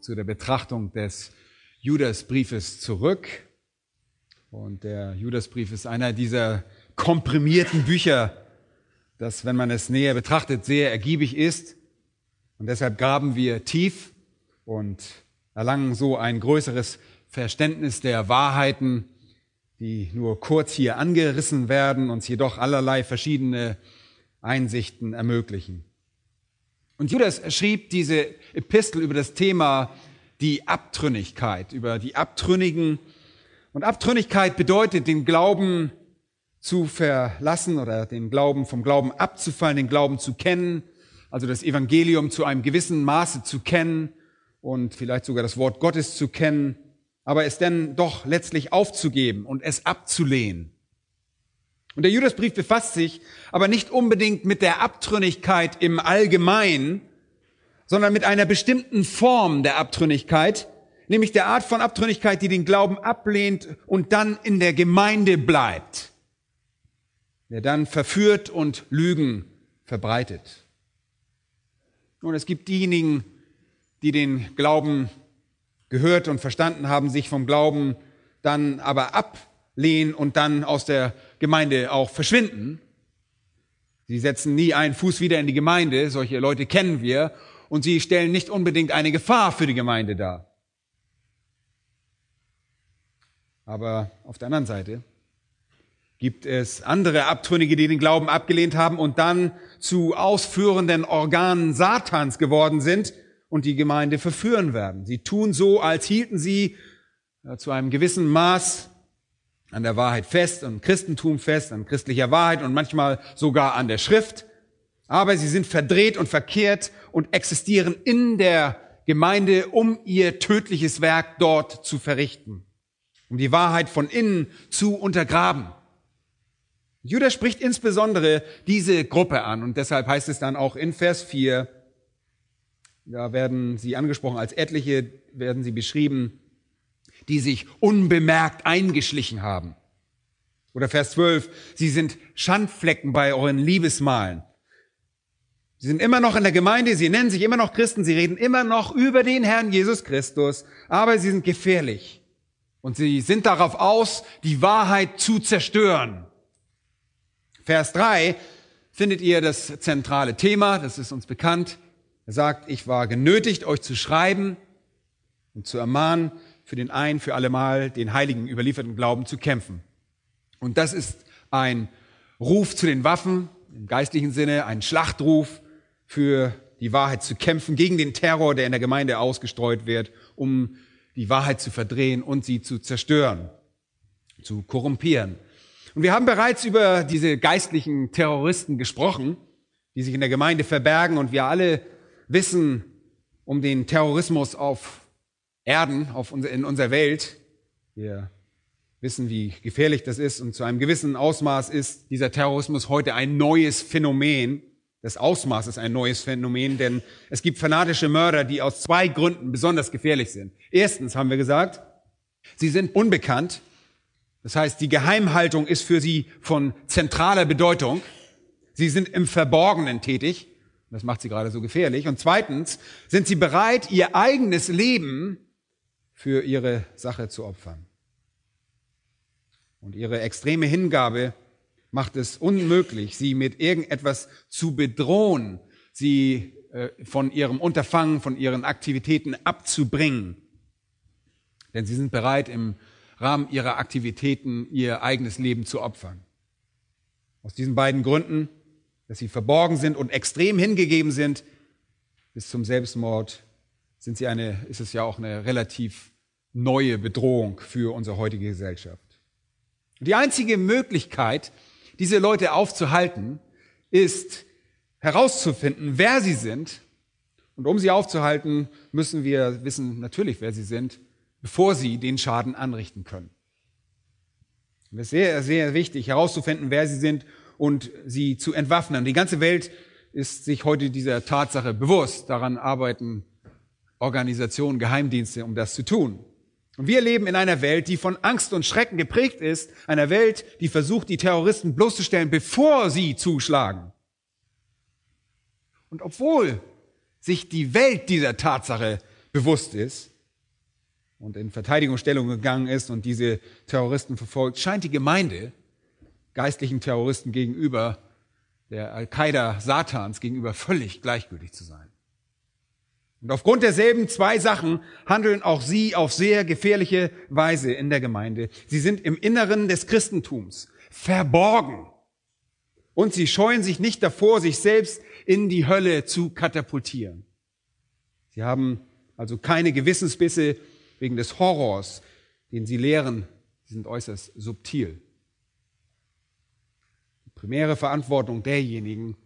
zu der Betrachtung des Judasbriefes zurück. Und der Judasbrief ist einer dieser komprimierten Bücher, das, wenn man es näher betrachtet, sehr ergiebig ist. Und deshalb graben wir tief und erlangen so ein größeres Verständnis der Wahrheiten, die nur kurz hier angerissen werden, uns jedoch allerlei verschiedene Einsichten ermöglichen. Und Judas schrieb diese Epistel über das Thema die Abtrünnigkeit, über die Abtrünnigen. Und Abtrünnigkeit bedeutet, den Glauben zu verlassen oder den Glauben vom Glauben abzufallen, den Glauben zu kennen, also das Evangelium zu einem gewissen Maße zu kennen und vielleicht sogar das Wort Gottes zu kennen, aber es dann doch letztlich aufzugeben und es abzulehnen. Und der Judasbrief befasst sich aber nicht unbedingt mit der Abtrünnigkeit im Allgemeinen, sondern mit einer bestimmten Form der Abtrünnigkeit, nämlich der Art von Abtrünnigkeit, die den Glauben ablehnt und dann in der Gemeinde bleibt, der dann verführt und Lügen verbreitet. Nun, es gibt diejenigen, die den Glauben gehört und verstanden haben, sich vom Glauben dann aber ablehnen und dann aus der Gemeinde auch verschwinden. Sie setzen nie einen Fuß wieder in die Gemeinde, solche Leute kennen wir, und sie stellen nicht unbedingt eine Gefahr für die Gemeinde dar. Aber auf der anderen Seite gibt es andere Abtrünnige, die den Glauben abgelehnt haben und dann zu ausführenden Organen Satans geworden sind und die Gemeinde verführen werden. Sie tun so, als hielten sie zu einem gewissen Maß an der Wahrheit fest, am Christentum fest, an christlicher Wahrheit und manchmal sogar an der Schrift. Aber sie sind verdreht und verkehrt und existieren in der Gemeinde, um ihr tödliches Werk dort zu verrichten, um die Wahrheit von innen zu untergraben. Judas spricht insbesondere diese Gruppe an und deshalb heißt es dann auch in Vers 4, da werden sie angesprochen als etliche, werden sie beschrieben, die sich unbemerkt eingeschlichen haben. Oder Vers 12, sie sind Schandflecken bei euren Liebesmalen. Sie sind immer noch in der Gemeinde, sie nennen sich immer noch Christen, sie reden immer noch über den Herrn Jesus Christus, aber sie sind gefährlich. Und sie sind darauf aus, die Wahrheit zu zerstören. Vers 3 findet ihr das zentrale Thema, das ist uns bekannt. Er sagt, ich war genötigt, euch zu schreiben und zu ermahnen, für den ein für allemal den heiligen überlieferten Glauben zu kämpfen. Und das ist ein Ruf zu den Waffen, im geistlichen Sinne, ein Schlachtruf für die Wahrheit zu kämpfen, gegen den Terror, der in der Gemeinde ausgestreut wird, um die Wahrheit zu verdrehen und sie zu zerstören, zu korrumpieren. Und wir haben bereits über diese geistlichen Terroristen gesprochen, die sich in der Gemeinde verbergen und wir alle wissen um den Terrorismus auf Erden, auf unser, in unserer Welt. Wir wissen, wie gefährlich das ist und zu einem gewissen Ausmaß ist dieser Terrorismus heute ein neues Phänomen. Das Ausmaß ist ein neues Phänomen, denn es gibt fanatische Mörder, die aus zwei Gründen besonders gefährlich sind. Erstens haben wir gesagt, sie sind unbekannt. Das heißt, die Geheimhaltung ist für sie von zentraler Bedeutung. Sie sind im Verborgenen tätig. Das macht sie gerade so gefährlich. Und zweitens sind sie bereit, ihr eigenes Leben für ihre Sache zu opfern. Und ihre extreme Hingabe macht es unmöglich, sie mit irgendetwas zu bedrohen, sie äh, von ihrem Unterfangen, von ihren Aktivitäten abzubringen. Denn sie sind bereit, im Rahmen ihrer Aktivitäten ihr eigenes Leben zu opfern. Aus diesen beiden Gründen, dass sie verborgen sind und extrem hingegeben sind, bis zum Selbstmord, sind sie eine, ist es ja auch eine relativ neue Bedrohung für unsere heutige Gesellschaft. Die einzige Möglichkeit, diese Leute aufzuhalten, ist herauszufinden, wer sie sind Und um sie aufzuhalten, müssen wir wissen natürlich, wer sie sind, bevor sie den Schaden anrichten können. Es ist sehr, sehr wichtig herauszufinden, wer sie sind und sie zu entwaffnen. Die ganze Welt ist sich heute dieser Tatsache bewusst. Daran arbeiten Organisationen, Geheimdienste, um das zu tun. Und wir leben in einer Welt, die von Angst und Schrecken geprägt ist, einer Welt, die versucht, die Terroristen bloßzustellen, bevor sie zuschlagen. Und obwohl sich die Welt dieser Tatsache bewusst ist und in Verteidigungsstellung gegangen ist und diese Terroristen verfolgt, scheint die Gemeinde geistlichen Terroristen gegenüber, der Al-Qaida Satans gegenüber völlig gleichgültig zu sein. Und aufgrund derselben zwei Sachen handeln auch sie auf sehr gefährliche Weise in der Gemeinde. Sie sind im Inneren des Christentums verborgen. Und sie scheuen sich nicht davor, sich selbst in die Hölle zu katapultieren. Sie haben also keine Gewissensbisse wegen des Horrors, den sie lehren. Sie sind äußerst subtil. Die primäre Verantwortung derjenigen,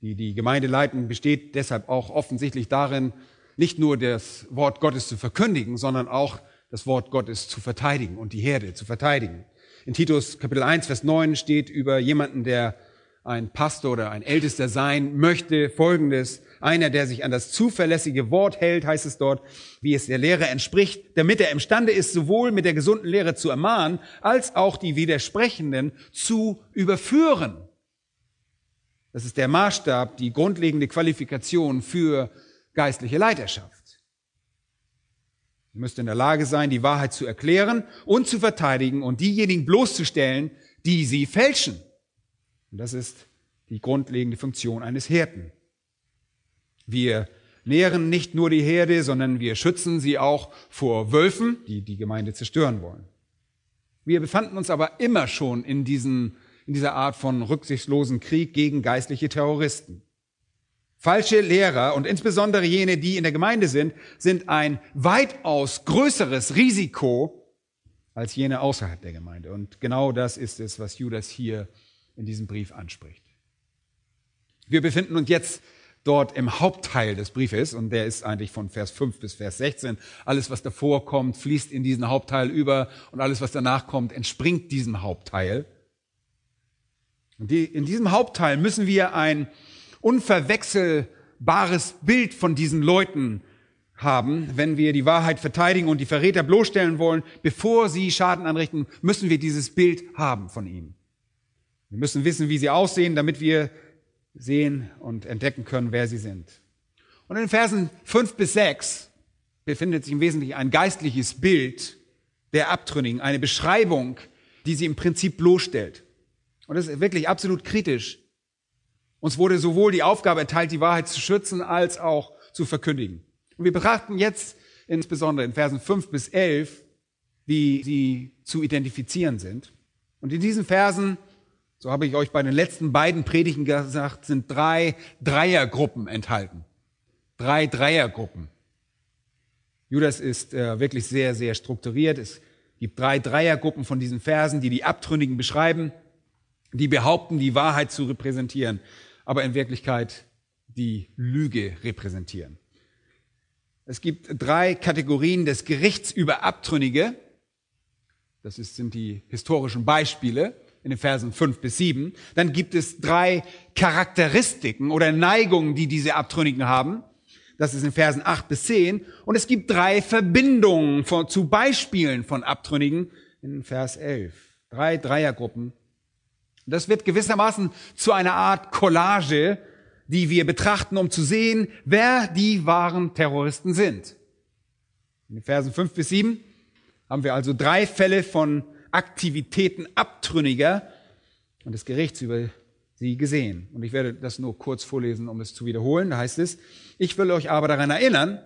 die die Gemeinde leiten, besteht deshalb auch offensichtlich darin, nicht nur das Wort Gottes zu verkündigen, sondern auch das Wort Gottes zu verteidigen und die Herde zu verteidigen. In Titus Kapitel 1, Vers 9 steht über jemanden, der ein Pastor oder ein Ältester sein möchte, folgendes. Einer, der sich an das zuverlässige Wort hält, heißt es dort, wie es der Lehre entspricht, damit er imstande ist, sowohl mit der gesunden Lehre zu ermahnen, als auch die Widersprechenden zu überführen. Das ist der Maßstab, die grundlegende Qualifikation für geistliche Leiterschaft. Ihr müsst in der Lage sein, die Wahrheit zu erklären und zu verteidigen und diejenigen bloßzustellen, die sie fälschen. Und das ist die grundlegende Funktion eines Hirten. Wir nähren nicht nur die Herde, sondern wir schützen sie auch vor Wölfen, die die Gemeinde zerstören wollen. Wir befanden uns aber immer schon in, diesen, in dieser Art von rücksichtslosen Krieg gegen geistliche Terroristen. Falsche Lehrer und insbesondere jene, die in der Gemeinde sind, sind ein weitaus größeres Risiko als jene außerhalb der Gemeinde. Und genau das ist es, was Judas hier in diesem Brief anspricht. Wir befinden uns jetzt dort im Hauptteil des Briefes und der ist eigentlich von Vers 5 bis Vers 16. Alles, was davor kommt, fließt in diesen Hauptteil über und alles, was danach kommt, entspringt diesem Hauptteil. Und die, in diesem Hauptteil müssen wir ein unverwechselbares Bild von diesen Leuten haben, wenn wir die Wahrheit verteidigen und die Verräter bloßstellen wollen, bevor sie Schaden anrichten, müssen wir dieses Bild haben von ihnen. Wir müssen wissen, wie sie aussehen, damit wir sehen und entdecken können, wer sie sind. Und in Versen fünf bis sechs befindet sich im Wesentlichen ein geistliches Bild der Abtrünnigen, eine Beschreibung, die sie im Prinzip bloßstellt. Und das ist wirklich absolut kritisch. Uns wurde sowohl die Aufgabe erteilt, die Wahrheit zu schützen, als auch zu verkündigen. Und wir betrachten jetzt insbesondere in Versen 5 bis 11, wie sie zu identifizieren sind. Und in diesen Versen, so habe ich euch bei den letzten beiden Predigten gesagt, sind drei Dreiergruppen enthalten. Drei Dreiergruppen. Judas ist äh, wirklich sehr, sehr strukturiert. Es gibt drei Dreiergruppen von diesen Versen, die die Abtrünnigen beschreiben, die behaupten, die Wahrheit zu repräsentieren aber in Wirklichkeit die Lüge repräsentieren. Es gibt drei Kategorien des Gerichts über Abtrünnige. Das sind die historischen Beispiele in den Versen fünf bis sieben. Dann gibt es drei Charakteristiken oder Neigungen, die diese Abtrünnigen haben. Das ist in Versen acht bis zehn. Und es gibt drei Verbindungen von, zu Beispielen von Abtrünnigen in Vers elf. Drei Dreiergruppen das wird gewissermaßen zu einer Art Collage, die wir betrachten, um zu sehen, wer die wahren Terroristen sind. In den Versen 5 bis 7 haben wir also drei Fälle von Aktivitäten Abtrünniger und des Gerichts über sie gesehen. Und ich werde das nur kurz vorlesen, um es zu wiederholen. Da heißt es, ich will euch aber daran erinnern,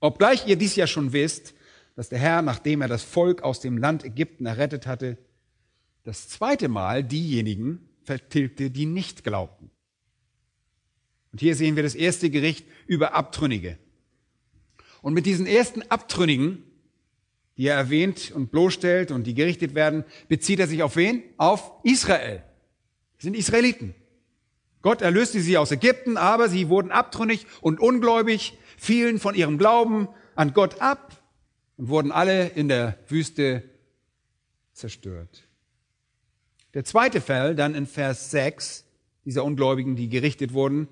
obgleich ihr dies ja schon wisst, dass der Herr, nachdem er das Volk aus dem Land Ägypten errettet hatte, das zweite Mal diejenigen vertilgte, die nicht glaubten. Und hier sehen wir das erste Gericht über Abtrünnige. Und mit diesen ersten Abtrünnigen, die er erwähnt und bloßstellt und die gerichtet werden, bezieht er sich auf wen? Auf Israel. Das sind Israeliten. Gott erlöste sie aus Ägypten, aber sie wurden abtrünnig und ungläubig, fielen von ihrem Glauben an Gott ab und wurden alle in der Wüste zerstört. Der zweite Fall, dann in Vers 6, dieser Ungläubigen, die gerichtet wurden,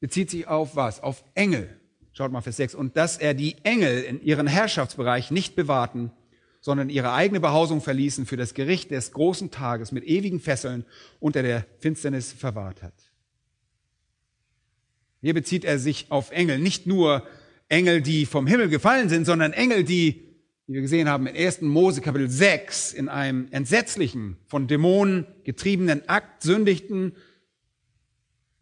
bezieht sich auf was? Auf Engel. Schaut mal Vers 6. Und dass er die Engel in ihren Herrschaftsbereich nicht bewahrten, sondern ihre eigene Behausung verließen für das Gericht des großen Tages mit ewigen Fesseln unter der Finsternis verwahrt hat. Hier bezieht er sich auf Engel, nicht nur Engel, die vom Himmel gefallen sind, sondern Engel, die, wie wir gesehen haben, in 1. Mose Kapitel 6 in einem entsetzlichen, von Dämonen getriebenen Akt sündigten,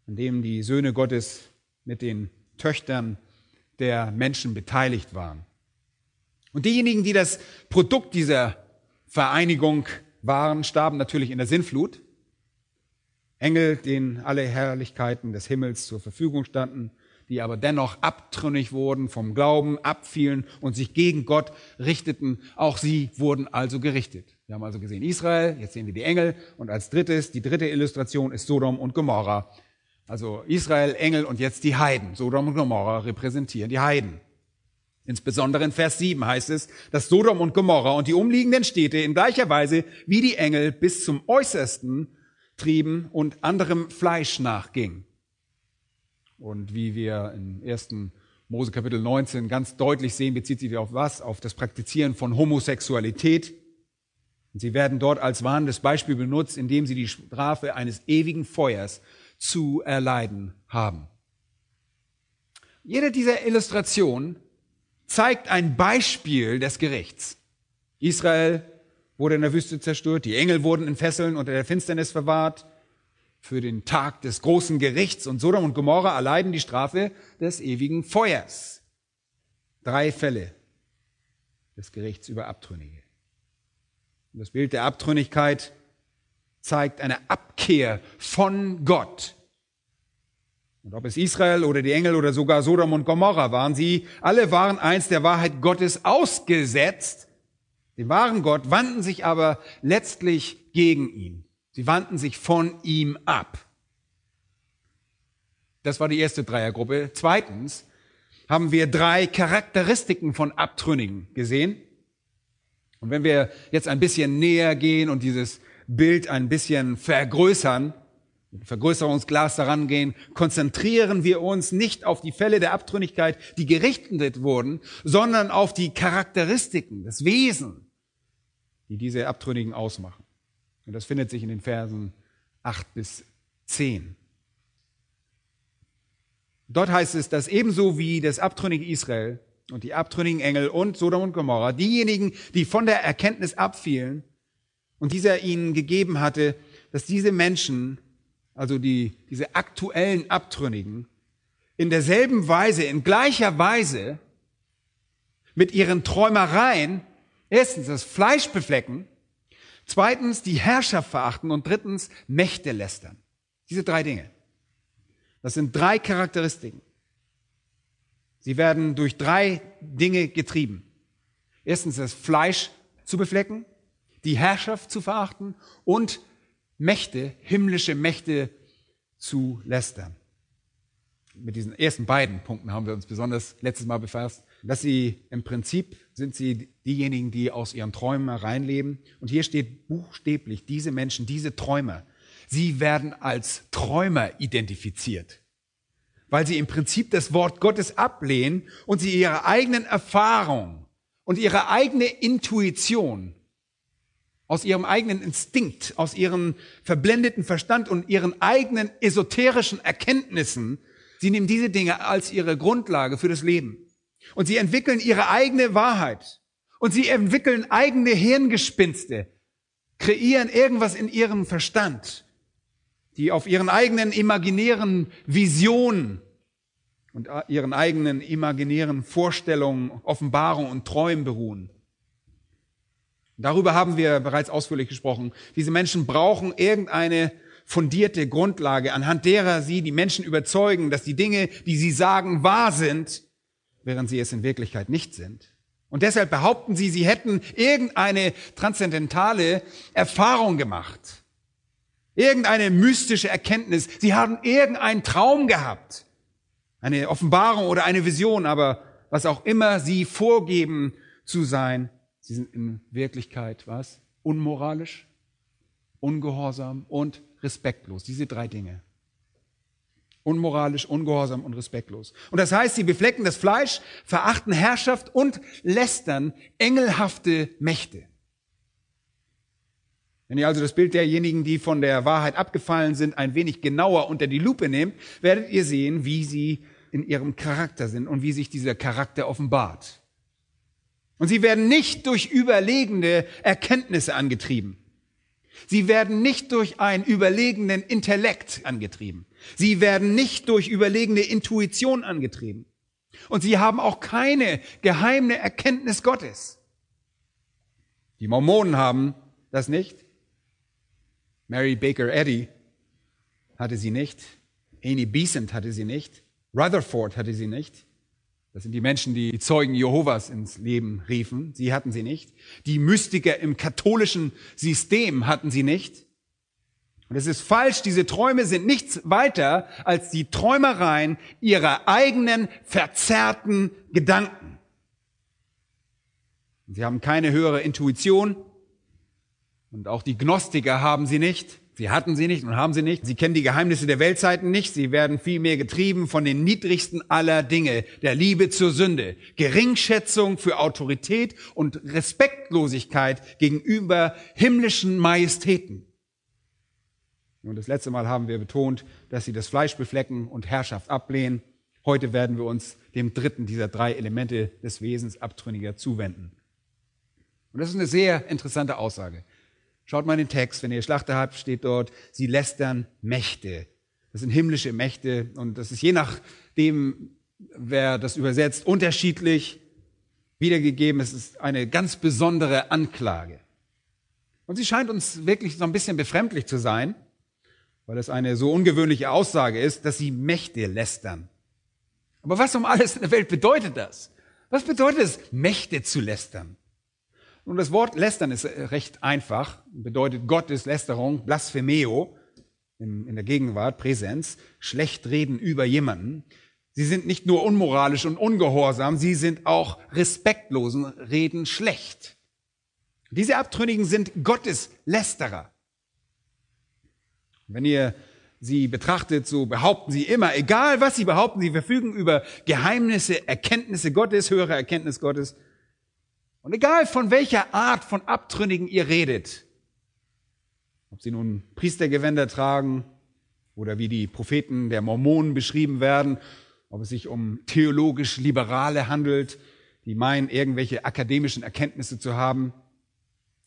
in dem die Söhne Gottes mit den Töchtern der Menschen beteiligt waren. Und diejenigen, die das Produkt dieser Vereinigung waren, starben natürlich in der Sinnflut. Engel, denen alle Herrlichkeiten des Himmels zur Verfügung standen, die aber dennoch abtrünnig wurden, vom Glauben abfielen und sich gegen Gott richteten. Auch sie wurden also gerichtet. Wir haben also gesehen Israel, jetzt sehen wir die Engel und als drittes, die dritte Illustration ist Sodom und Gomorra. Also Israel, Engel und jetzt die Heiden. Sodom und Gomorra repräsentieren die Heiden. Insbesondere in Vers 7 heißt es, dass Sodom und Gomorra und die umliegenden Städte in gleicher Weise wie die Engel bis zum Äußersten trieben und anderem Fleisch nachging. Und wie wir im ersten Mose Kapitel 19 ganz deutlich sehen, bezieht sich auf was? Auf das Praktizieren von Homosexualität. Und sie werden dort als warnendes Beispiel benutzt, indem sie die Strafe eines ewigen Feuers zu erleiden haben. Jede dieser Illustrationen zeigt ein Beispiel des Gerichts. Israel wurde in der Wüste zerstört, die Engel wurden in Fesseln unter der Finsternis verwahrt für den Tag des großen Gerichts und Sodom und Gomorra erleiden die Strafe des ewigen Feuers. Drei Fälle des Gerichts über Abtrünnige. Und das Bild der Abtrünnigkeit zeigt eine Abkehr von Gott. Und ob es Israel oder die Engel oder sogar Sodom und Gomorra waren, sie alle waren eins der Wahrheit Gottes ausgesetzt, dem wahren Gott, wandten sich aber letztlich gegen ihn. Sie wandten sich von ihm ab. Das war die erste Dreiergruppe. Zweitens haben wir drei Charakteristiken von Abtrünnigen gesehen. Und wenn wir jetzt ein bisschen näher gehen und dieses Bild ein bisschen vergrößern, mit Vergrößerungsglas daran gehen, konzentrieren wir uns nicht auf die Fälle der Abtrünnigkeit, die gerichtet wurden, sondern auf die Charakteristiken, das Wesen, die diese Abtrünnigen ausmachen. Und das findet sich in den Versen 8 bis 10. Dort heißt es, dass ebenso wie das abtrünnige Israel und die abtrünnigen Engel und Sodom und Gomorra, diejenigen, die von der Erkenntnis abfielen, und dieser ihnen gegeben hatte, dass diese Menschen, also die, diese aktuellen Abtrünnigen, in derselben Weise, in gleicher Weise mit ihren Träumereien erstens das Fleisch beflecken, zweitens die Herrschaft verachten und drittens Mächte lästern. Diese drei Dinge. Das sind drei Charakteristiken. Sie werden durch drei Dinge getrieben. Erstens das Fleisch zu beflecken, die Herrschaft zu verachten und Mächte, himmlische Mächte zu lästern. Mit diesen ersten beiden Punkten haben wir uns besonders letztes Mal befasst, dass sie im Prinzip sind sie diejenigen, die aus ihren Träumen reinleben. Und hier steht buchstäblich, diese Menschen, diese Träumer, sie werden als Träumer identifiziert, weil sie im Prinzip das Wort Gottes ablehnen und sie ihre eigenen Erfahrungen und ihre eigene Intuition aus ihrem eigenen Instinkt, aus ihrem verblendeten Verstand und ihren eigenen esoterischen Erkenntnissen, sie nehmen diese Dinge als ihre Grundlage für das Leben. Und sie entwickeln ihre eigene Wahrheit. Und sie entwickeln eigene Hirngespinste, kreieren irgendwas in ihrem Verstand, die auf ihren eigenen imaginären Visionen und ihren eigenen imaginären Vorstellungen, Offenbarungen und Träumen beruhen. Darüber haben wir bereits ausführlich gesprochen. Diese Menschen brauchen irgendeine fundierte Grundlage, anhand derer sie die Menschen überzeugen, dass die Dinge, die sie sagen, wahr sind, während sie es in Wirklichkeit nicht sind. Und deshalb behaupten sie, sie hätten irgendeine transzendentale Erfahrung gemacht. irgendeine mystische Erkenntnis. Sie haben irgendeinen Traum gehabt, eine Offenbarung oder eine Vision, aber was auch immer sie vorgeben zu sein, sie sind in Wirklichkeit was? Unmoralisch, ungehorsam und respektlos. Diese drei Dinge. Unmoralisch, ungehorsam und respektlos. Und das heißt, sie beflecken das Fleisch, verachten Herrschaft und lästern engelhafte Mächte. Wenn ihr also das Bild derjenigen, die von der Wahrheit abgefallen sind, ein wenig genauer unter die Lupe nehmt, werdet ihr sehen, wie sie in ihrem Charakter sind und wie sich dieser Charakter offenbart. Und sie werden nicht durch überlegene Erkenntnisse angetrieben. Sie werden nicht durch einen überlegenen Intellekt angetrieben. Sie werden nicht durch überlegene Intuition angetrieben. Und sie haben auch keine geheime Erkenntnis Gottes. Die Mormonen haben das nicht. Mary Baker Eddy hatte sie nicht. Annie Besant hatte sie nicht. Rutherford hatte sie nicht. Das sind die Menschen, die die Zeugen Jehovas ins Leben riefen. Sie hatten sie nicht. Die Mystiker im katholischen System hatten sie nicht. Und es ist falsch, diese Träume sind nichts weiter als die Träumereien ihrer eigenen verzerrten Gedanken. Sie haben keine höhere Intuition, und auch die Gnostiker haben sie nicht. Sie hatten sie nicht und haben sie nicht. Sie kennen die Geheimnisse der Weltzeiten nicht. Sie werden vielmehr getrieben von den niedrigsten aller Dinge, der Liebe zur Sünde, Geringschätzung für Autorität und Respektlosigkeit gegenüber himmlischen Majestäten. Und das letzte Mal haben wir betont, dass sie das Fleisch beflecken und Herrschaft ablehnen. Heute werden wir uns dem dritten dieser drei Elemente des Wesens abtrünniger zuwenden. Und das ist eine sehr interessante Aussage. Schaut mal in den Text, wenn ihr Schlachter habt, steht dort, sie lästern Mächte. Das sind himmlische Mächte und das ist je nachdem, wer das übersetzt, unterschiedlich wiedergegeben. Es ist eine ganz besondere Anklage. Und sie scheint uns wirklich so ein bisschen befremdlich zu sein, weil es eine so ungewöhnliche Aussage ist, dass sie Mächte lästern. Aber was um alles in der Welt bedeutet das? Was bedeutet es, Mächte zu lästern? Und das Wort lästern ist recht einfach, bedeutet Gottes Lästerung, Blasphemeo, in, der Gegenwart, Präsenz, schlecht reden über jemanden. Sie sind nicht nur unmoralisch und ungehorsam, sie sind auch respektlosen, reden schlecht. Diese Abtrünnigen sind Gottes Lästerer. Wenn ihr sie betrachtet, so behaupten sie immer, egal was sie behaupten, sie verfügen über Geheimnisse, Erkenntnisse Gottes, höhere Erkenntnis Gottes. Und egal von welcher Art von Abtrünnigen ihr redet, ob sie nun Priestergewänder tragen oder wie die Propheten der Mormonen beschrieben werden, ob es sich um theologisch Liberale handelt, die meinen, irgendwelche akademischen Erkenntnisse zu haben,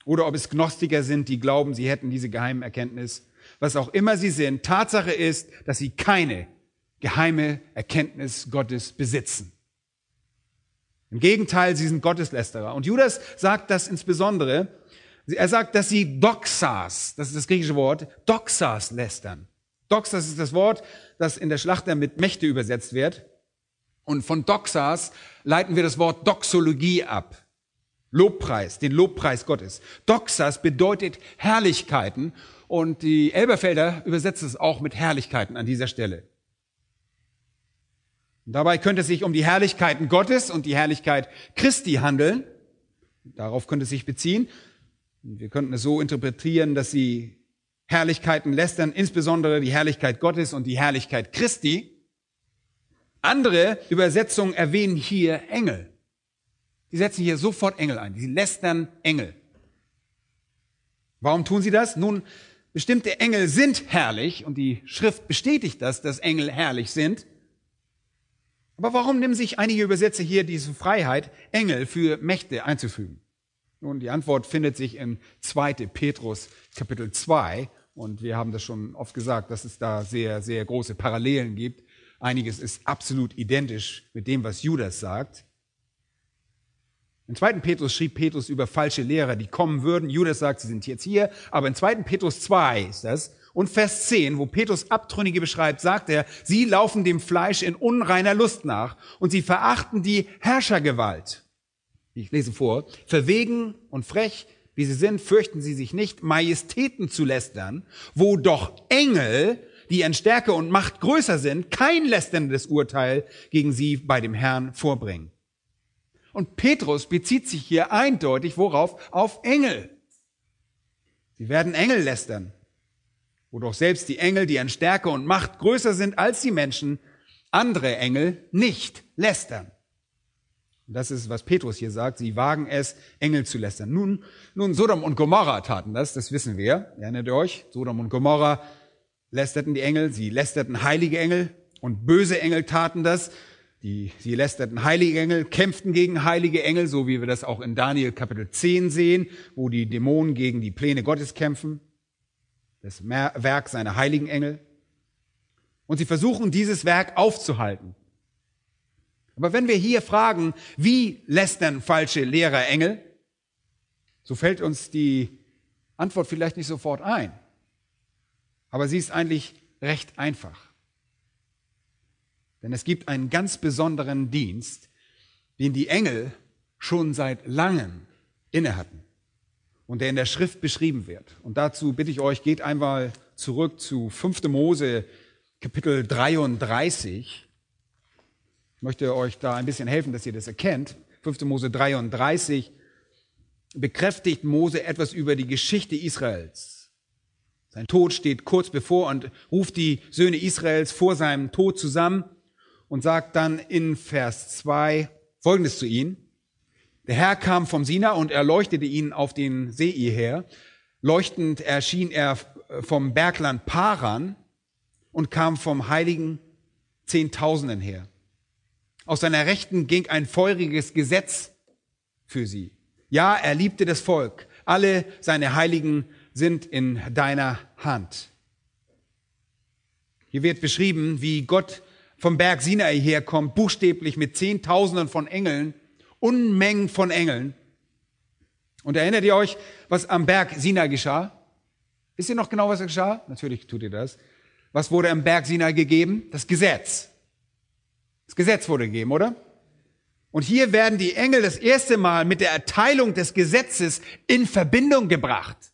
oder ob es Gnostiker sind, die glauben, sie hätten diese geheimen Erkenntnis. Was auch immer sie sind, Tatsache ist, dass sie keine geheime Erkenntnis Gottes besitzen. Im Gegenteil, sie sind Gotteslästerer. Und Judas sagt das insbesondere. Er sagt, dass sie Doxas, das ist das griechische Wort, Doxas lästern. Doxas ist das Wort, das in der Schlachter mit Mächte übersetzt wird. Und von Doxas leiten wir das Wort Doxologie ab. Lobpreis, den Lobpreis Gottes. Doxas bedeutet Herrlichkeiten und die Elberfelder übersetzt es auch mit Herrlichkeiten an dieser Stelle. Und dabei könnte es sich um die Herrlichkeiten Gottes und die Herrlichkeit Christi handeln. Darauf könnte es sich beziehen. Wir könnten es so interpretieren, dass sie Herrlichkeiten lästern, insbesondere die Herrlichkeit Gottes und die Herrlichkeit Christi. Andere Übersetzungen erwähnen hier Engel. Die setzen hier sofort Engel ein. Die lästern Engel. Warum tun sie das? Nun, bestimmte Engel sind herrlich und die Schrift bestätigt das, dass Engel herrlich sind. Aber warum nehmen sich einige Übersetzer hier diese Freiheit, Engel für Mächte einzufügen? Nun, die Antwort findet sich in 2. Petrus Kapitel 2 und wir haben das schon oft gesagt, dass es da sehr, sehr große Parallelen gibt. Einiges ist absolut identisch mit dem, was Judas sagt. In 2. Petrus schrieb Petrus über falsche Lehrer, die kommen würden. Judas sagt, sie sind jetzt hier. Aber in 2. Petrus 2 ist das. Und Vers 10, wo Petrus Abtrünnige beschreibt, sagt er, sie laufen dem Fleisch in unreiner Lust nach und sie verachten die Herrschergewalt. Ich lese vor, verwegen und frech, wie sie sind, fürchten sie sich nicht, Majestäten zu lästern, wo doch Engel, die in Stärke und Macht größer sind, kein lästerndes Urteil gegen sie bei dem Herrn vorbringen. Und Petrus bezieht sich hier eindeutig worauf? Auf Engel. Sie werden Engel lästern, wo doch selbst die Engel, die an Stärke und Macht größer sind als die Menschen, andere Engel nicht lästern. Und das ist, was Petrus hier sagt. Sie wagen es, Engel zu lästern. Nun, nun, Sodom und Gomorra taten das, das wissen wir. Erinnert ihr euch? Sodom und Gomorra lästerten die Engel, sie lästerten heilige Engel und böse Engel taten das. Die, sie lästerten heilige Engel, kämpften gegen heilige Engel, so wie wir das auch in Daniel Kapitel 10 sehen, wo die Dämonen gegen die Pläne Gottes kämpfen. Das Werk seiner heiligen Engel. Und sie versuchen, dieses Werk aufzuhalten. Aber wenn wir hier fragen, wie lästern falsche Lehrer Engel, so fällt uns die Antwort vielleicht nicht sofort ein. Aber sie ist eigentlich recht einfach. Denn es gibt einen ganz besonderen Dienst, den die Engel schon seit langem innehatten und der in der Schrift beschrieben wird. Und dazu bitte ich euch, geht einmal zurück zu 5. Mose Kapitel 33 möchte euch da ein bisschen helfen, dass ihr das erkennt. 5. Mose 33 bekräftigt Mose etwas über die Geschichte Israels. Sein Tod steht kurz bevor und ruft die Söhne Israels vor seinem Tod zusammen und sagt dann in Vers 2 Folgendes zu ihnen. Der Herr kam vom Sina und erleuchtete ihn auf den See her. Leuchtend erschien er vom Bergland Paran und kam vom heiligen Zehntausenden her. Aus seiner Rechten ging ein feuriges Gesetz für sie. Ja, er liebte das Volk. Alle seine Heiligen sind in deiner Hand. Hier wird beschrieben, wie Gott vom Berg Sinai herkommt, buchstäblich mit Zehntausenden von Engeln, Unmengen von Engeln. Und erinnert ihr euch, was am Berg Sinai geschah? Wisst ihr noch genau, was geschah? Natürlich tut ihr das. Was wurde am Berg Sinai gegeben? Das Gesetz. Das Gesetz wurde gegeben, oder? Und hier werden die Engel das erste Mal mit der Erteilung des Gesetzes in Verbindung gebracht.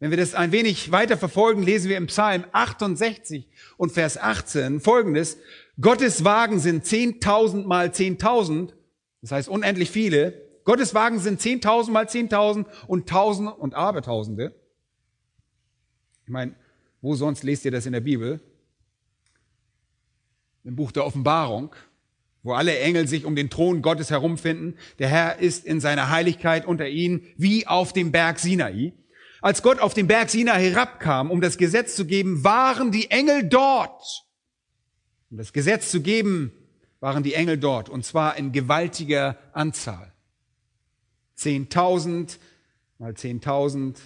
Wenn wir das ein wenig weiter verfolgen, lesen wir im Psalm 68 und Vers 18 folgendes. Gottes Wagen sind 10.000 mal 10.000, das heißt unendlich viele. Gottes Wagen sind 10.000 mal 10.000 und Tausende und Abertausende. Ich meine, wo sonst lest ihr das in der Bibel? im Buch der Offenbarung, wo alle Engel sich um den Thron Gottes herumfinden. Der Herr ist in seiner Heiligkeit unter ihnen wie auf dem Berg Sinai. Als Gott auf den Berg Sinai herabkam, um das Gesetz zu geben, waren die Engel dort. Um das Gesetz zu geben, waren die Engel dort, und zwar in gewaltiger Anzahl. Zehntausend mal zehntausend,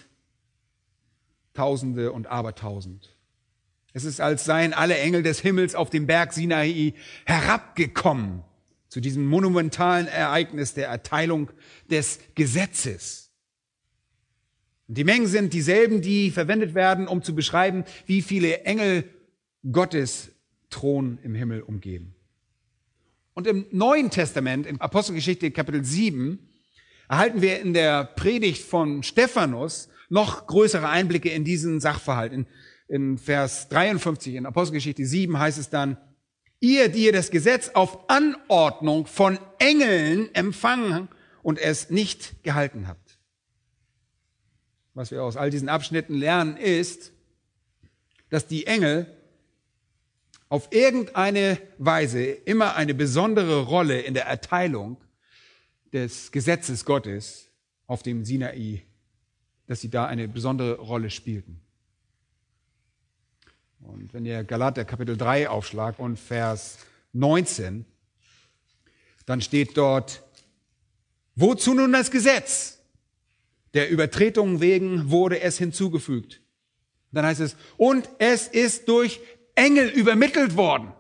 Tausende und Abertausend. Es ist, als seien alle Engel des Himmels auf dem Berg Sinai herabgekommen zu diesem monumentalen Ereignis der Erteilung des Gesetzes. Die Mengen sind dieselben, die verwendet werden, um zu beschreiben, wie viele Engel Gottes Thron im Himmel umgeben. Und im Neuen Testament, in Apostelgeschichte Kapitel 7, erhalten wir in der Predigt von Stephanus noch größere Einblicke in diesen Sachverhalt. In in Vers 53 in Apostelgeschichte 7 heißt es dann, ihr, die ihr das Gesetz auf Anordnung von Engeln empfangen und es nicht gehalten habt. Was wir aus all diesen Abschnitten lernen, ist, dass die Engel auf irgendeine Weise immer eine besondere Rolle in der Erteilung des Gesetzes Gottes auf dem Sinai, dass sie da eine besondere Rolle spielten. Und wenn ihr Galater Kapitel 3 aufschlagt und Vers 19, dann steht dort, wozu nun das Gesetz? Der Übertretungen wegen wurde es hinzugefügt. Dann heißt es, und es ist durch Engel übermittelt worden.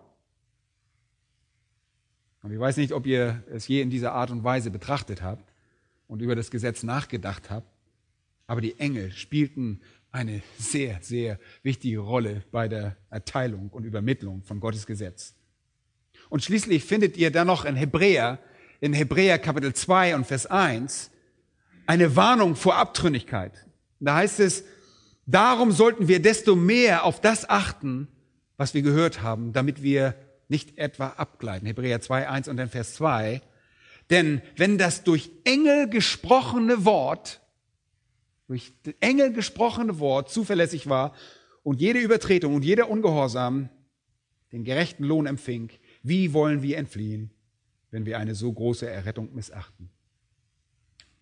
Und ich weiß nicht, ob ihr es je in dieser Art und Weise betrachtet habt und über das Gesetz nachgedacht habt, aber die Engel spielten eine sehr, sehr wichtige Rolle bei der Erteilung und Übermittlung von Gottes Gesetz. Und schließlich findet ihr dann noch in Hebräer, in Hebräer Kapitel 2 und Vers 1, eine Warnung vor Abtrünnigkeit. Da heißt es, darum sollten wir desto mehr auf das achten, was wir gehört haben, damit wir nicht etwa abgleiten. Hebräer 2, 1 und dann Vers 2. Denn wenn das durch Engel gesprochene Wort, durch Engel gesprochene Wort zuverlässig war und jede Übertretung und jeder Ungehorsam den gerechten Lohn empfing, wie wollen wir entfliehen, wenn wir eine so große Errettung missachten?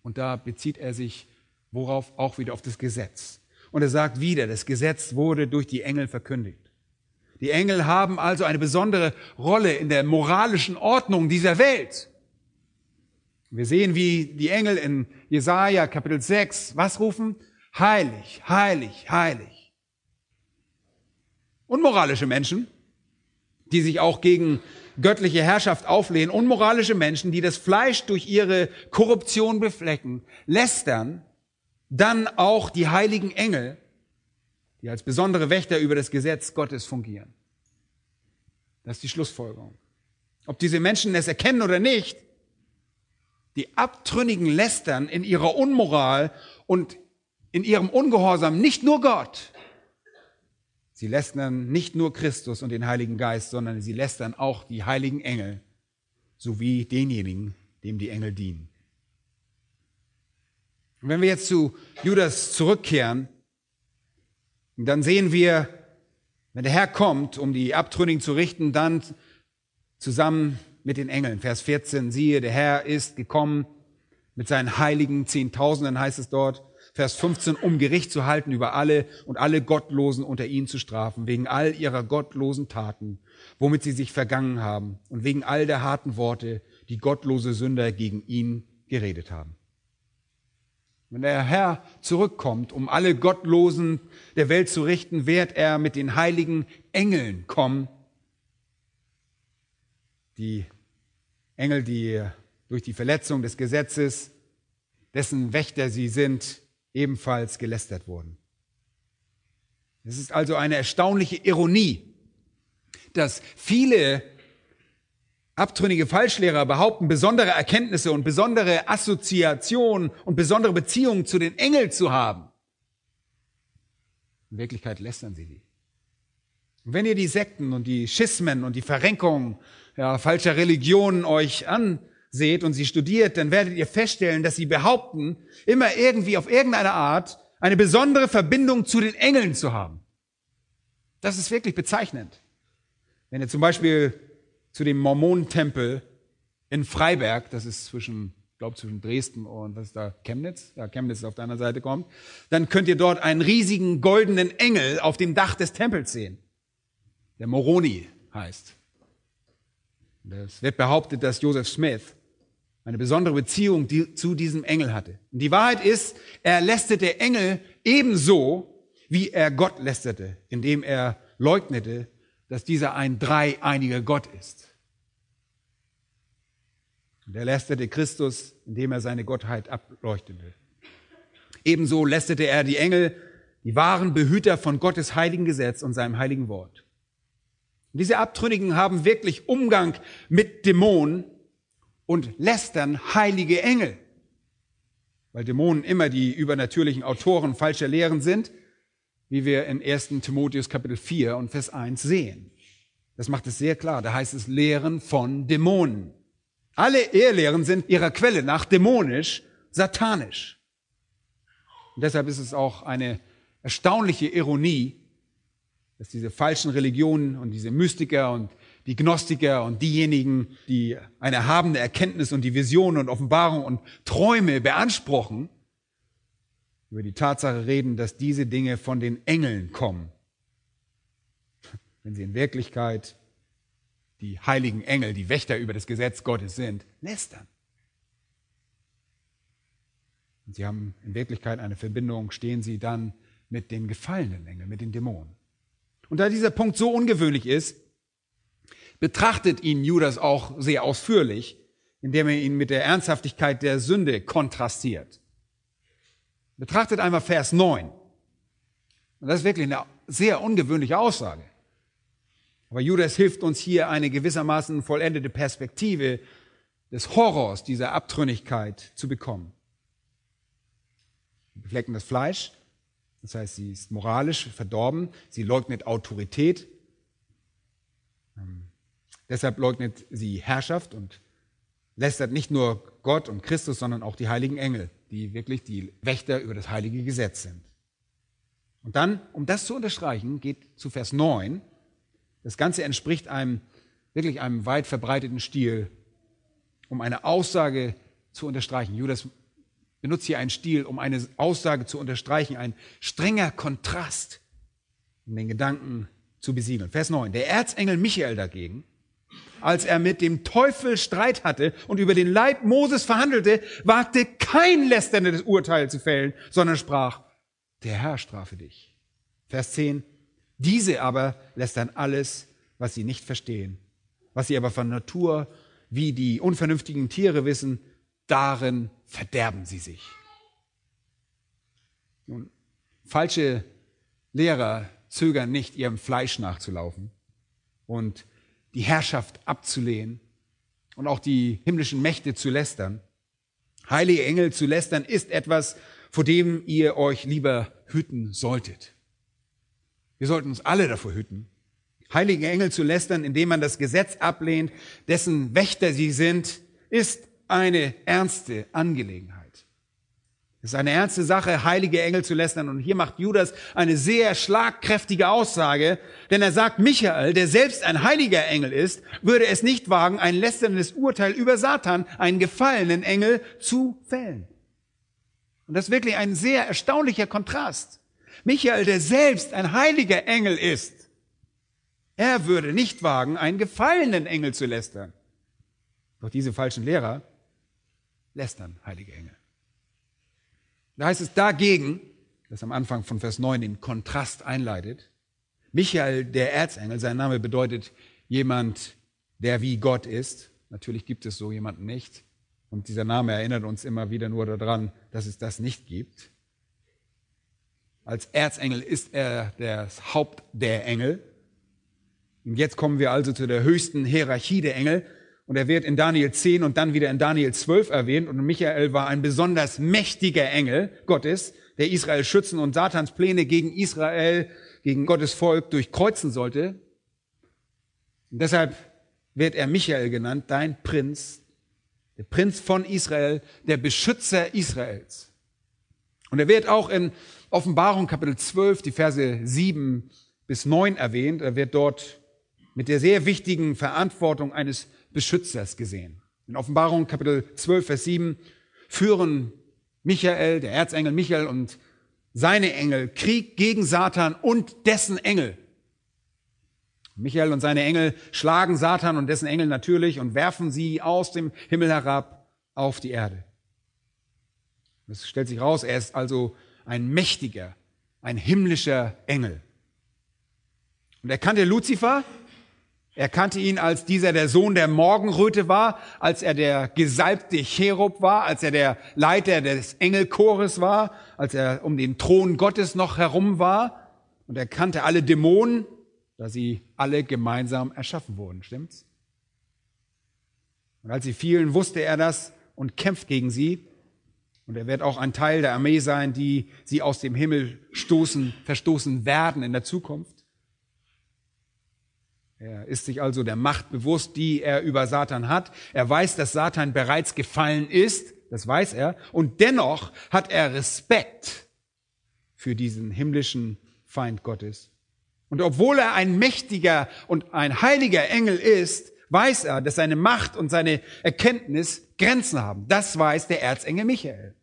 Und da bezieht er sich worauf auch wieder auf das Gesetz. Und er sagt wieder, das Gesetz wurde durch die Engel verkündigt. Die Engel haben also eine besondere Rolle in der moralischen Ordnung dieser Welt. Wir sehen, wie die Engel in Jesaja Kapitel 6 was rufen? Heilig, heilig, heilig. Unmoralische Menschen, die sich auch gegen göttliche Herrschaft auflehnen, unmoralische Menschen, die das Fleisch durch ihre Korruption beflecken, lästern, dann auch die heiligen Engel, die als besondere Wächter über das Gesetz Gottes fungieren. Das ist die Schlussfolgerung. Ob diese Menschen es erkennen oder nicht, die Abtrünnigen lästern in ihrer Unmoral und in ihrem Ungehorsam nicht nur Gott. Sie lästern nicht nur Christus und den Heiligen Geist, sondern sie lästern auch die heiligen Engel sowie denjenigen, dem die Engel dienen. Und wenn wir jetzt zu Judas zurückkehren, dann sehen wir, wenn der Herr kommt, um die Abtrünnigen zu richten, dann zusammen mit den Engeln. Vers 14, siehe, der Herr ist gekommen mit seinen heiligen Zehntausenden, heißt es dort. Vers 15, um Gericht zu halten über alle und alle Gottlosen unter ihnen zu strafen, wegen all ihrer gottlosen Taten, womit sie sich vergangen haben und wegen all der harten Worte, die gottlose Sünder gegen ihn geredet haben. Wenn der Herr zurückkommt, um alle Gottlosen der Welt zu richten, wird er mit den heiligen Engeln kommen. Die Engel, die durch die Verletzung des Gesetzes, dessen Wächter sie sind, ebenfalls gelästert wurden. Es ist also eine erstaunliche Ironie, dass viele Abtrünnige Falschlehrer behaupten, besondere Erkenntnisse und besondere Assoziationen und besondere Beziehungen zu den Engeln zu haben. In Wirklichkeit lästern sie die. Und wenn ihr die Sekten und die Schismen und die Verrenkungen ja, falscher Religionen euch anseht und sie studiert, dann werdet ihr feststellen, dass sie behaupten, immer irgendwie auf irgendeine Art eine besondere Verbindung zu den Engeln zu haben. Das ist wirklich bezeichnend. Wenn ihr zum Beispiel zu dem Mormonentempel in Freiberg, das ist zwischen, glaube zwischen Dresden und was ist da, Chemnitz, ja, Chemnitz auf deiner Seite kommt, dann könnt ihr dort einen riesigen goldenen Engel auf dem Dach des Tempels sehen, der Moroni heißt. Es wird behauptet, dass Joseph Smith eine besondere Beziehung zu diesem Engel hatte. Und die Wahrheit ist, er lästerte Engel ebenso, wie er Gott lästerte, indem er leugnete, dass dieser ein dreieiniger Gott ist. Und er lästerte Christus, indem er seine Gottheit ableuchtete. Ebenso lästerte er die Engel, die wahren Behüter von Gottes heiligen Gesetz und seinem heiligen Wort. Und diese Abtrünnigen haben wirklich Umgang mit Dämonen und lästern heilige Engel. Weil Dämonen immer die übernatürlichen Autoren falscher Lehren sind wie wir in 1. Timotheus Kapitel 4 und Vers 1 sehen. Das macht es sehr klar. Da heißt es Lehren von Dämonen. Alle Ehrlehren sind ihrer Quelle nach dämonisch, satanisch. Und deshalb ist es auch eine erstaunliche Ironie, dass diese falschen Religionen und diese Mystiker und die Gnostiker und diejenigen, die eine erhabene Erkenntnis und die Vision und Offenbarung und Träume beanspruchen, über die Tatsache reden, dass diese Dinge von den Engeln kommen, wenn sie in Wirklichkeit die heiligen Engel, die Wächter über das Gesetz Gottes sind, lästern. Und sie haben in Wirklichkeit eine Verbindung, stehen sie dann mit den gefallenen Engeln, mit den Dämonen. Und da dieser Punkt so ungewöhnlich ist, betrachtet ihn Judas auch sehr ausführlich, indem er ihn mit der Ernsthaftigkeit der Sünde kontrastiert. Betrachtet einmal Vers 9. Und das ist wirklich eine sehr ungewöhnliche Aussage. Aber Judas hilft uns hier eine gewissermaßen vollendete Perspektive des Horrors dieser Abtrünnigkeit zu bekommen. beflecken das Fleisch. Das heißt, sie ist moralisch verdorben. Sie leugnet Autorität. Deshalb leugnet sie Herrschaft und lästert nicht nur Gott und Christus, sondern auch die heiligen Engel, die wirklich die Wächter über das heilige Gesetz sind. Und dann, um das zu unterstreichen, geht zu Vers 9. Das Ganze entspricht einem, wirklich einem weit verbreiteten Stil, um eine Aussage zu unterstreichen. Judas benutzt hier einen Stil, um eine Aussage zu unterstreichen, ein strenger Kontrast, um den Gedanken zu besiegeln. Vers 9. Der Erzengel Michael dagegen, als er mit dem Teufel Streit hatte und über den Leib Moses verhandelte, wagte kein lästerndes Urteil zu fällen, sondern sprach, der Herr strafe dich. Vers 10. Diese aber lästern alles, was sie nicht verstehen, was sie aber von Natur wie die unvernünftigen Tiere wissen, darin verderben sie sich. Nun, falsche Lehrer zögern nicht, ihrem Fleisch nachzulaufen und die Herrschaft abzulehnen und auch die himmlischen Mächte zu lästern. Heilige Engel zu lästern ist etwas, vor dem ihr euch lieber hüten solltet. Wir sollten uns alle davor hüten, heilige Engel zu lästern, indem man das Gesetz ablehnt, dessen Wächter sie sind, ist eine ernste Angelegenheit. Es ist eine ernste Sache, heilige Engel zu lästern. Und hier macht Judas eine sehr schlagkräftige Aussage, denn er sagt, Michael, der selbst ein heiliger Engel ist, würde es nicht wagen, ein lästerndes Urteil über Satan, einen gefallenen Engel, zu fällen. Und das ist wirklich ein sehr erstaunlicher Kontrast. Michael, der selbst ein heiliger Engel ist, er würde nicht wagen, einen gefallenen Engel zu lästern. Doch diese falschen Lehrer lästern heilige Engel. Da heißt es dagegen, das am Anfang von Vers 9 den Kontrast einleitet, Michael, der Erzengel, sein Name bedeutet jemand, der wie Gott ist. Natürlich gibt es so jemanden nicht. Und dieser Name erinnert uns immer wieder nur daran, dass es das nicht gibt. Als Erzengel ist er das Haupt der Engel. Und jetzt kommen wir also zu der höchsten Hierarchie der Engel. Und er wird in Daniel 10 und dann wieder in Daniel 12 erwähnt. Und Michael war ein besonders mächtiger Engel Gottes, der Israel schützen und Satans Pläne gegen Israel, gegen Gottes Volk durchkreuzen sollte. Und deshalb wird er Michael genannt, dein Prinz, der Prinz von Israel, der Beschützer Israels. Und er wird auch in Offenbarung Kapitel 12, die Verse 7 bis 9 erwähnt. Er wird dort mit der sehr wichtigen Verantwortung eines Beschützers gesehen. In Offenbarung Kapitel 12, Vers 7 führen Michael, der Erzengel Michael und seine Engel Krieg gegen Satan und dessen Engel. Michael und seine Engel schlagen Satan und dessen Engel natürlich und werfen sie aus dem Himmel herab auf die Erde. Es stellt sich raus, er ist also ein mächtiger, ein himmlischer Engel. Und er kannte Luzifer, er kannte ihn als dieser der Sohn der Morgenröte war, als er der gesalbte Cherub war, als er der Leiter des Engelchores war, als er um den Thron Gottes noch herum war. Und er kannte alle Dämonen, da sie alle gemeinsam erschaffen wurden, stimmt's? Und als sie fielen, wusste er das und kämpft gegen sie. Und er wird auch ein Teil der Armee sein, die sie aus dem Himmel stoßen, verstoßen werden in der Zukunft. Er ist sich also der Macht bewusst, die er über Satan hat. Er weiß, dass Satan bereits gefallen ist, das weiß er. Und dennoch hat er Respekt für diesen himmlischen Feind Gottes. Und obwohl er ein mächtiger und ein heiliger Engel ist, weiß er, dass seine Macht und seine Erkenntnis Grenzen haben. Das weiß der Erzengel Michael.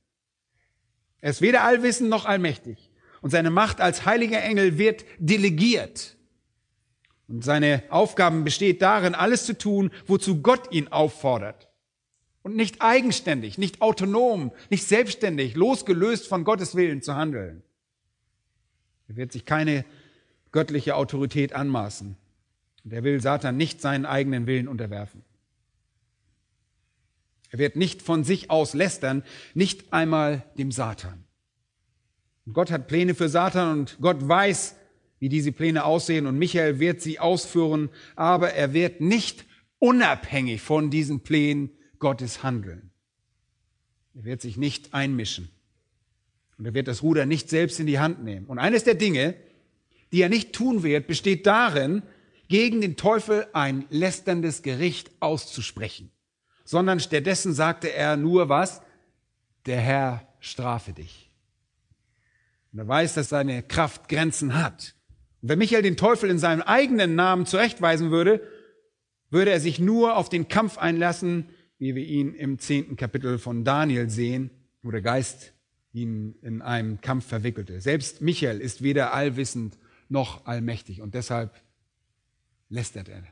Er ist weder allwissend noch allmächtig. Und seine Macht als heiliger Engel wird delegiert. Und seine Aufgaben besteht darin, alles zu tun, wozu Gott ihn auffordert. Und nicht eigenständig, nicht autonom, nicht selbstständig, losgelöst von Gottes Willen zu handeln. Er wird sich keine göttliche Autorität anmaßen. Und er will Satan nicht seinen eigenen Willen unterwerfen. Er wird nicht von sich aus lästern, nicht einmal dem Satan. Und Gott hat Pläne für Satan und Gott weiß, wie diese Pläne aussehen und Michael wird sie ausführen, aber er wird nicht unabhängig von diesen Plänen Gottes handeln. Er wird sich nicht einmischen. Und er wird das Ruder nicht selbst in die Hand nehmen. Und eines der Dinge, die er nicht tun wird, besteht darin, gegen den Teufel ein lästerndes Gericht auszusprechen, sondern stattdessen sagte er nur was, der Herr strafe dich. Und er weiß, dass seine Kraft Grenzen hat. Wenn Michael den Teufel in seinem eigenen Namen zurechtweisen würde, würde er sich nur auf den Kampf einlassen, wie wir ihn im zehnten Kapitel von Daniel sehen, wo der Geist ihn in einem Kampf verwickelte. Selbst Michael ist weder allwissend noch allmächtig und deshalb lästert er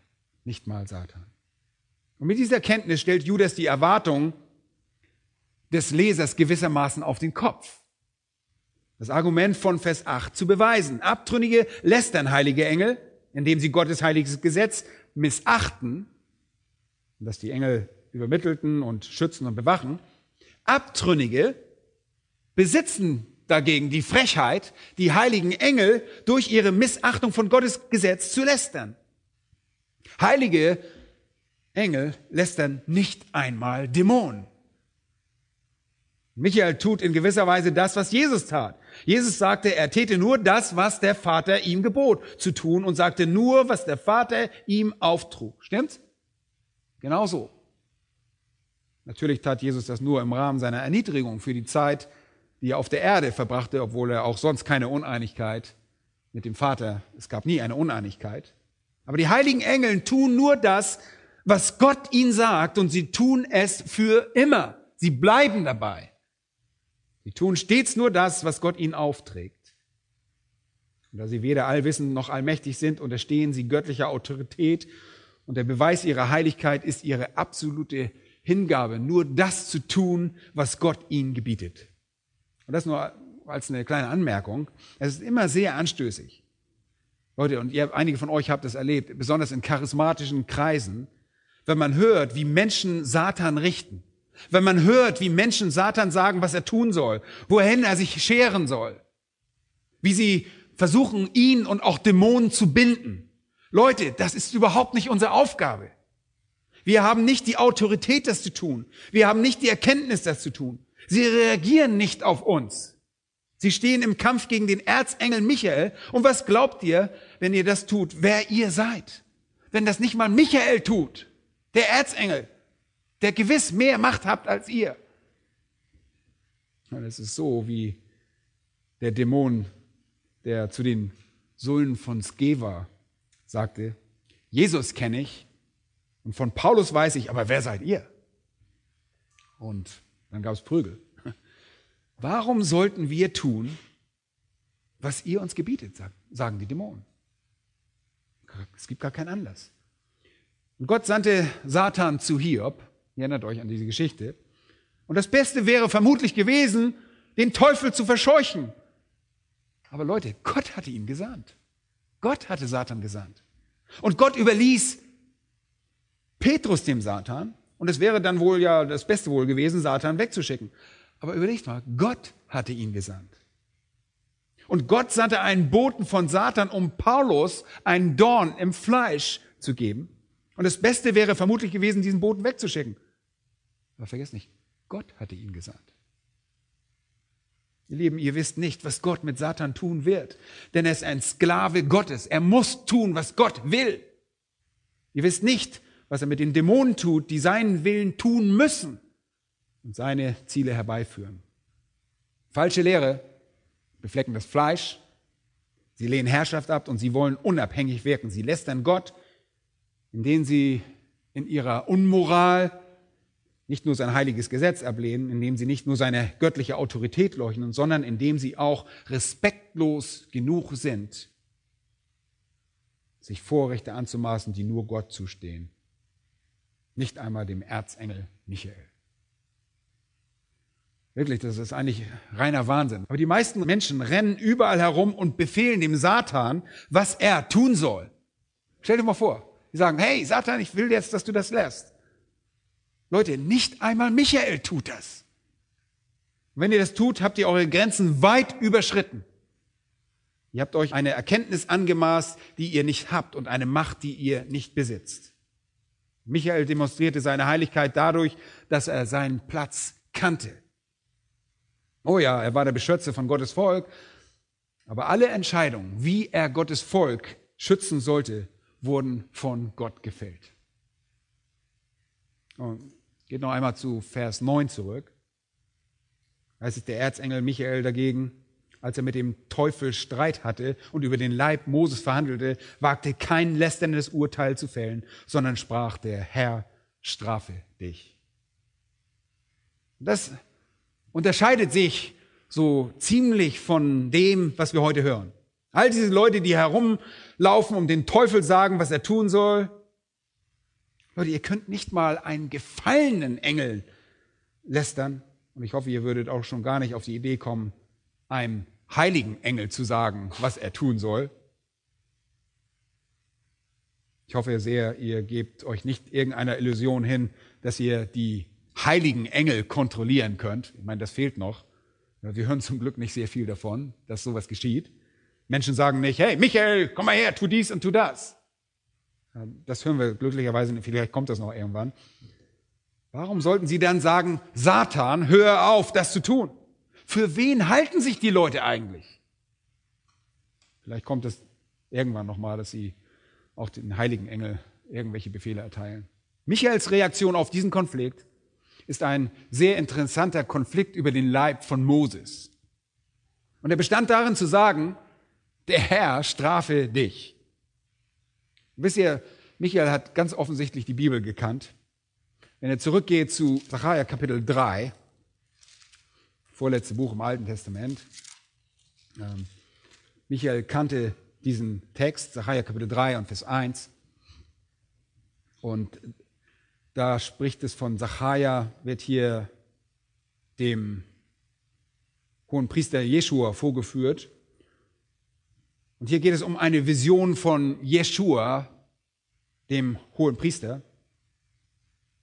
nicht mal Satan. Und mit dieser Kenntnis stellt Judas die Erwartung des Lesers gewissermaßen auf den Kopf. Das Argument von Vers 8 zu beweisen. Abtrünnige lästern heilige Engel, indem sie Gottes heiliges Gesetz missachten, dass die Engel übermittelten und schützen und bewachen. Abtrünnige besitzen dagegen die Frechheit, die heiligen Engel durch ihre Missachtung von Gottes Gesetz zu lästern. Heilige Engel lästern nicht einmal Dämonen. Michael tut in gewisser Weise das, was Jesus tat. Jesus sagte, er täte nur das, was der Vater ihm gebot zu tun und sagte nur, was der Vater ihm auftrug. Stimmt's? Genau so. Natürlich tat Jesus das nur im Rahmen seiner Erniedrigung für die Zeit, die er auf der Erde verbrachte, obwohl er auch sonst keine Uneinigkeit mit dem Vater, es gab nie eine Uneinigkeit. Aber die heiligen Engel tun nur das, was Gott ihnen sagt und sie tun es für immer. Sie bleiben dabei. Sie tun stets nur das, was Gott ihnen aufträgt. Und da sie weder allwissend noch allmächtig sind, unterstehen sie göttlicher Autorität. Und der Beweis ihrer Heiligkeit ist ihre absolute Hingabe, nur das zu tun, was Gott ihnen gebietet. Und das nur als eine kleine Anmerkung. Es ist immer sehr anstößig. Leute, und ihr, einige von euch habt es erlebt, besonders in charismatischen Kreisen, wenn man hört, wie Menschen Satan richten. Wenn man hört, wie Menschen Satan sagen, was er tun soll, wohin er sich scheren soll, wie sie versuchen, ihn und auch Dämonen zu binden. Leute, das ist überhaupt nicht unsere Aufgabe. Wir haben nicht die Autorität, das zu tun. Wir haben nicht die Erkenntnis, das zu tun. Sie reagieren nicht auf uns. Sie stehen im Kampf gegen den Erzengel Michael. Und was glaubt ihr, wenn ihr das tut, wer ihr seid? Wenn das nicht mal Michael tut, der Erzengel, der gewiss mehr Macht habt als ihr. Das ist so wie der Dämon, der zu den Sullen von Skeva sagte, Jesus kenne ich und von Paulus weiß ich, aber wer seid ihr? Und dann gab es Prügel. Warum sollten wir tun, was ihr uns gebietet, sagen die Dämonen? Es gibt gar keinen Anlass. Und Gott sandte Satan zu Hiob Ihr erinnert euch an diese Geschichte. Und das Beste wäre vermutlich gewesen, den Teufel zu verscheuchen. Aber Leute, Gott hatte ihn gesandt. Gott hatte Satan gesandt. Und Gott überließ Petrus dem Satan. Und es wäre dann wohl ja das Beste wohl gewesen, Satan wegzuschicken. Aber überlegt mal, Gott hatte ihn gesandt. Und Gott sandte einen Boten von Satan, um Paulus einen Dorn im Fleisch zu geben. Und das Beste wäre vermutlich gewesen, diesen Boten wegzuschicken. Aber vergesst nicht, Gott hatte ihn gesandt. Ihr Lieben, ihr wisst nicht, was Gott mit Satan tun wird, denn er ist ein Sklave Gottes. Er muss tun, was Gott will. Ihr wisst nicht, was er mit den Dämonen tut, die seinen Willen tun müssen und seine Ziele herbeiführen. Falsche Lehre beflecken das Fleisch, sie lehnen Herrschaft ab und sie wollen unabhängig wirken. Sie lästern Gott, indem sie in ihrer Unmoral nicht nur sein heiliges Gesetz ablehnen, indem sie nicht nur seine göttliche Autorität leugnen, sondern indem sie auch respektlos genug sind, sich Vorrechte anzumaßen, die nur Gott zustehen. Nicht einmal dem Erzengel Michael. Wirklich, das ist eigentlich reiner Wahnsinn. Aber die meisten Menschen rennen überall herum und befehlen dem Satan, was er tun soll. Stell dir mal vor, die sagen, hey Satan, ich will jetzt, dass du das lässt. Leute, nicht einmal Michael tut das. Und wenn ihr das tut, habt ihr eure Grenzen weit überschritten. Ihr habt euch eine Erkenntnis angemaßt, die ihr nicht habt und eine Macht, die ihr nicht besitzt. Michael demonstrierte seine Heiligkeit dadurch, dass er seinen Platz kannte. Oh ja, er war der Beschützer von Gottes Volk. Aber alle Entscheidungen, wie er Gottes Volk schützen sollte, wurden von Gott gefällt. Und geht noch einmal zu Vers 9 zurück. Da ist der Erzengel Michael dagegen, als er mit dem Teufel Streit hatte und über den Leib Moses verhandelte, wagte kein lästerndes Urteil zu fällen, sondern sprach, der Herr strafe dich. Das unterscheidet sich so ziemlich von dem, was wir heute hören. All diese Leute, die herumlaufen und den Teufel sagen, was er tun soll. Leute, ihr könnt nicht mal einen gefallenen Engel lästern. Und ich hoffe, ihr würdet auch schon gar nicht auf die Idee kommen, einem heiligen Engel zu sagen, was er tun soll. Ich hoffe sehr, ihr gebt euch nicht irgendeiner Illusion hin, dass ihr die heiligen Engel kontrollieren könnt. Ich meine, das fehlt noch. Wir hören zum Glück nicht sehr viel davon, dass sowas geschieht. Menschen sagen nicht, hey, Michael, komm mal her, tu dies und tu das. Das hören wir glücklicherweise vielleicht kommt das noch irgendwann. Warum sollten sie dann sagen, Satan, hör auf, das zu tun? Für wen halten sich die Leute eigentlich? Vielleicht kommt es irgendwann nochmal, dass sie auch den heiligen Engel irgendwelche Befehle erteilen. Michaels Reaktion auf diesen Konflikt ist ein sehr interessanter Konflikt über den Leib von Moses. Und er bestand darin zu sagen, der Herr strafe dich. Wisst ihr, Michael hat ganz offensichtlich die Bibel gekannt. Wenn er zurückgeht zu Zachariah Kapitel 3, vorletzte Buch im Alten Testament, ähm, Michael kannte diesen Text, Zachariah Kapitel 3 und Vers 1. Und da spricht es von Zachariah, wird hier dem hohen Priester Jeschua vorgeführt. Und hier geht es um eine Vision von Jeschua, dem hohen Priester,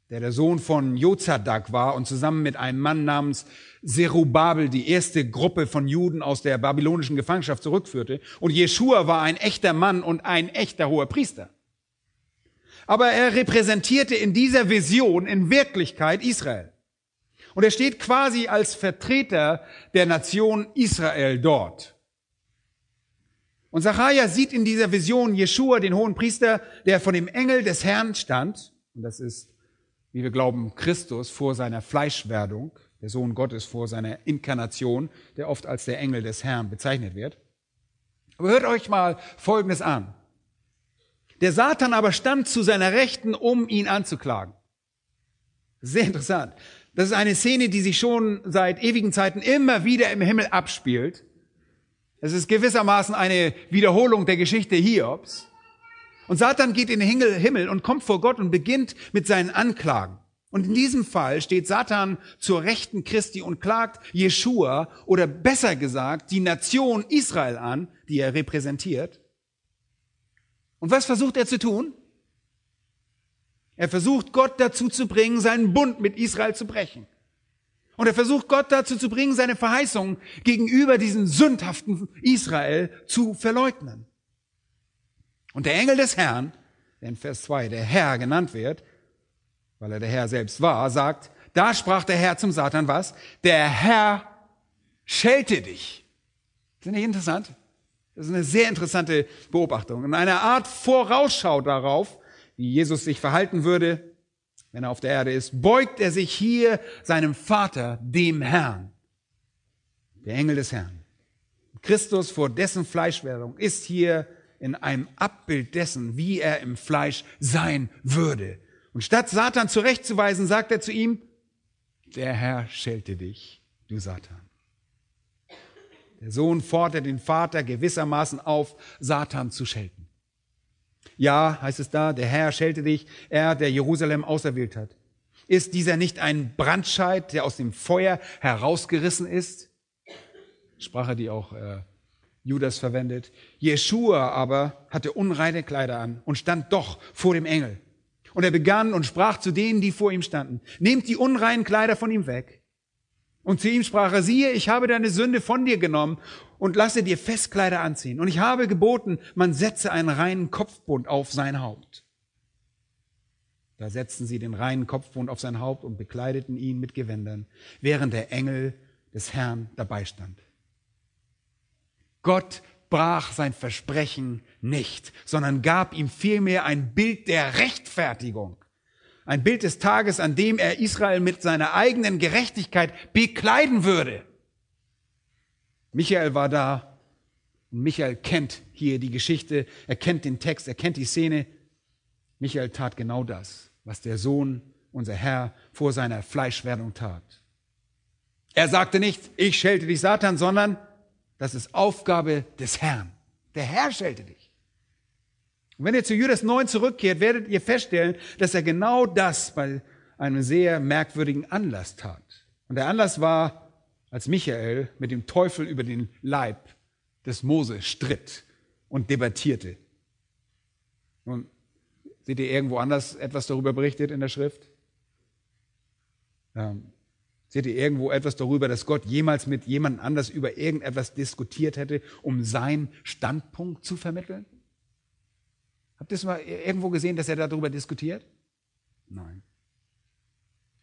der der Sohn von Jozadak war und zusammen mit einem Mann namens Zerubabel die erste Gruppe von Juden aus der babylonischen Gefangenschaft zurückführte. Und Jeschua war ein echter Mann und ein echter hoher Priester. Aber er repräsentierte in dieser Vision in Wirklichkeit Israel. Und er steht quasi als Vertreter der Nation Israel dort. Und Zachariah sieht in dieser Vision Jeschua, den hohen Priester, der von dem Engel des Herrn stand. Und das ist, wie wir glauben, Christus vor seiner Fleischwerdung, der Sohn Gottes vor seiner Inkarnation, der oft als der Engel des Herrn bezeichnet wird. Aber hört euch mal Folgendes an. Der Satan aber stand zu seiner Rechten, um ihn anzuklagen. Sehr interessant. Das ist eine Szene, die sich schon seit ewigen Zeiten immer wieder im Himmel abspielt. Es ist gewissermaßen eine Wiederholung der Geschichte Hiobs. Und Satan geht in den Himmel und kommt vor Gott und beginnt mit seinen Anklagen. Und in diesem Fall steht Satan zur Rechten Christi und klagt Jeschua oder besser gesagt die Nation Israel an, die er repräsentiert. Und was versucht er zu tun? Er versucht Gott dazu zu bringen, seinen Bund mit Israel zu brechen. Und er versucht Gott dazu zu bringen, seine Verheißung gegenüber diesem sündhaften Israel zu verleugnen. Und der Engel des Herrn, der in Vers 2 der Herr genannt wird, weil er der Herr selbst war, sagt, da sprach der Herr zum Satan was? Der Herr schelte dich. Ist das nicht interessant? Das ist eine sehr interessante Beobachtung. Und eine Art Vorausschau darauf, wie Jesus sich verhalten würde, wenn er auf der Erde ist, beugt er sich hier seinem Vater, dem Herrn, der Engel des Herrn. Christus vor dessen Fleischwerdung ist hier in einem Abbild dessen, wie er im Fleisch sein würde. Und statt Satan zurechtzuweisen, sagt er zu ihm, der Herr schelte dich, du Satan. Der Sohn fordert den Vater gewissermaßen auf, Satan zu schelten. Ja, heißt es da, der Herr schelte dich, er, der Jerusalem auserwählt hat. Ist dieser nicht ein Brandscheid, der aus dem Feuer herausgerissen ist? Sprache, die auch äh, Judas verwendet. Jeschua aber hatte unreine Kleider an und stand doch vor dem Engel. Und er begann und sprach zu denen, die vor ihm standen, nehmt die unreinen Kleider von ihm weg. Und zu ihm sprach er, siehe, ich habe deine Sünde von dir genommen und lasse dir Festkleider anziehen. Und ich habe geboten, man setze einen reinen Kopfbund auf sein Haupt. Da setzten sie den reinen Kopfbund auf sein Haupt und bekleideten ihn mit Gewändern, während der Engel des Herrn dabei stand. Gott brach sein Versprechen nicht, sondern gab ihm vielmehr ein Bild der Rechtfertigung. Ein Bild des Tages, an dem er Israel mit seiner eigenen Gerechtigkeit bekleiden würde. Michael war da und Michael kennt hier die Geschichte, er kennt den Text, er kennt die Szene. Michael tat genau das, was der Sohn, unser Herr, vor seiner Fleischwerdung tat. Er sagte nicht, ich schelte dich Satan, sondern das ist Aufgabe des Herrn. Der Herr schelte dich. Und wenn ihr zu Judas 9 zurückkehrt, werdet ihr feststellen, dass er genau das bei einem sehr merkwürdigen Anlass tat. Und der Anlass war, als Michael mit dem Teufel über den Leib des Mose stritt und debattierte. Nun, seht ihr irgendwo anders etwas darüber berichtet in der Schrift? Ähm, seht ihr irgendwo etwas darüber, dass Gott jemals mit jemand anders über irgendetwas diskutiert hätte, um seinen Standpunkt zu vermitteln? Habt ihr es mal irgendwo gesehen, dass er darüber diskutiert? Nein.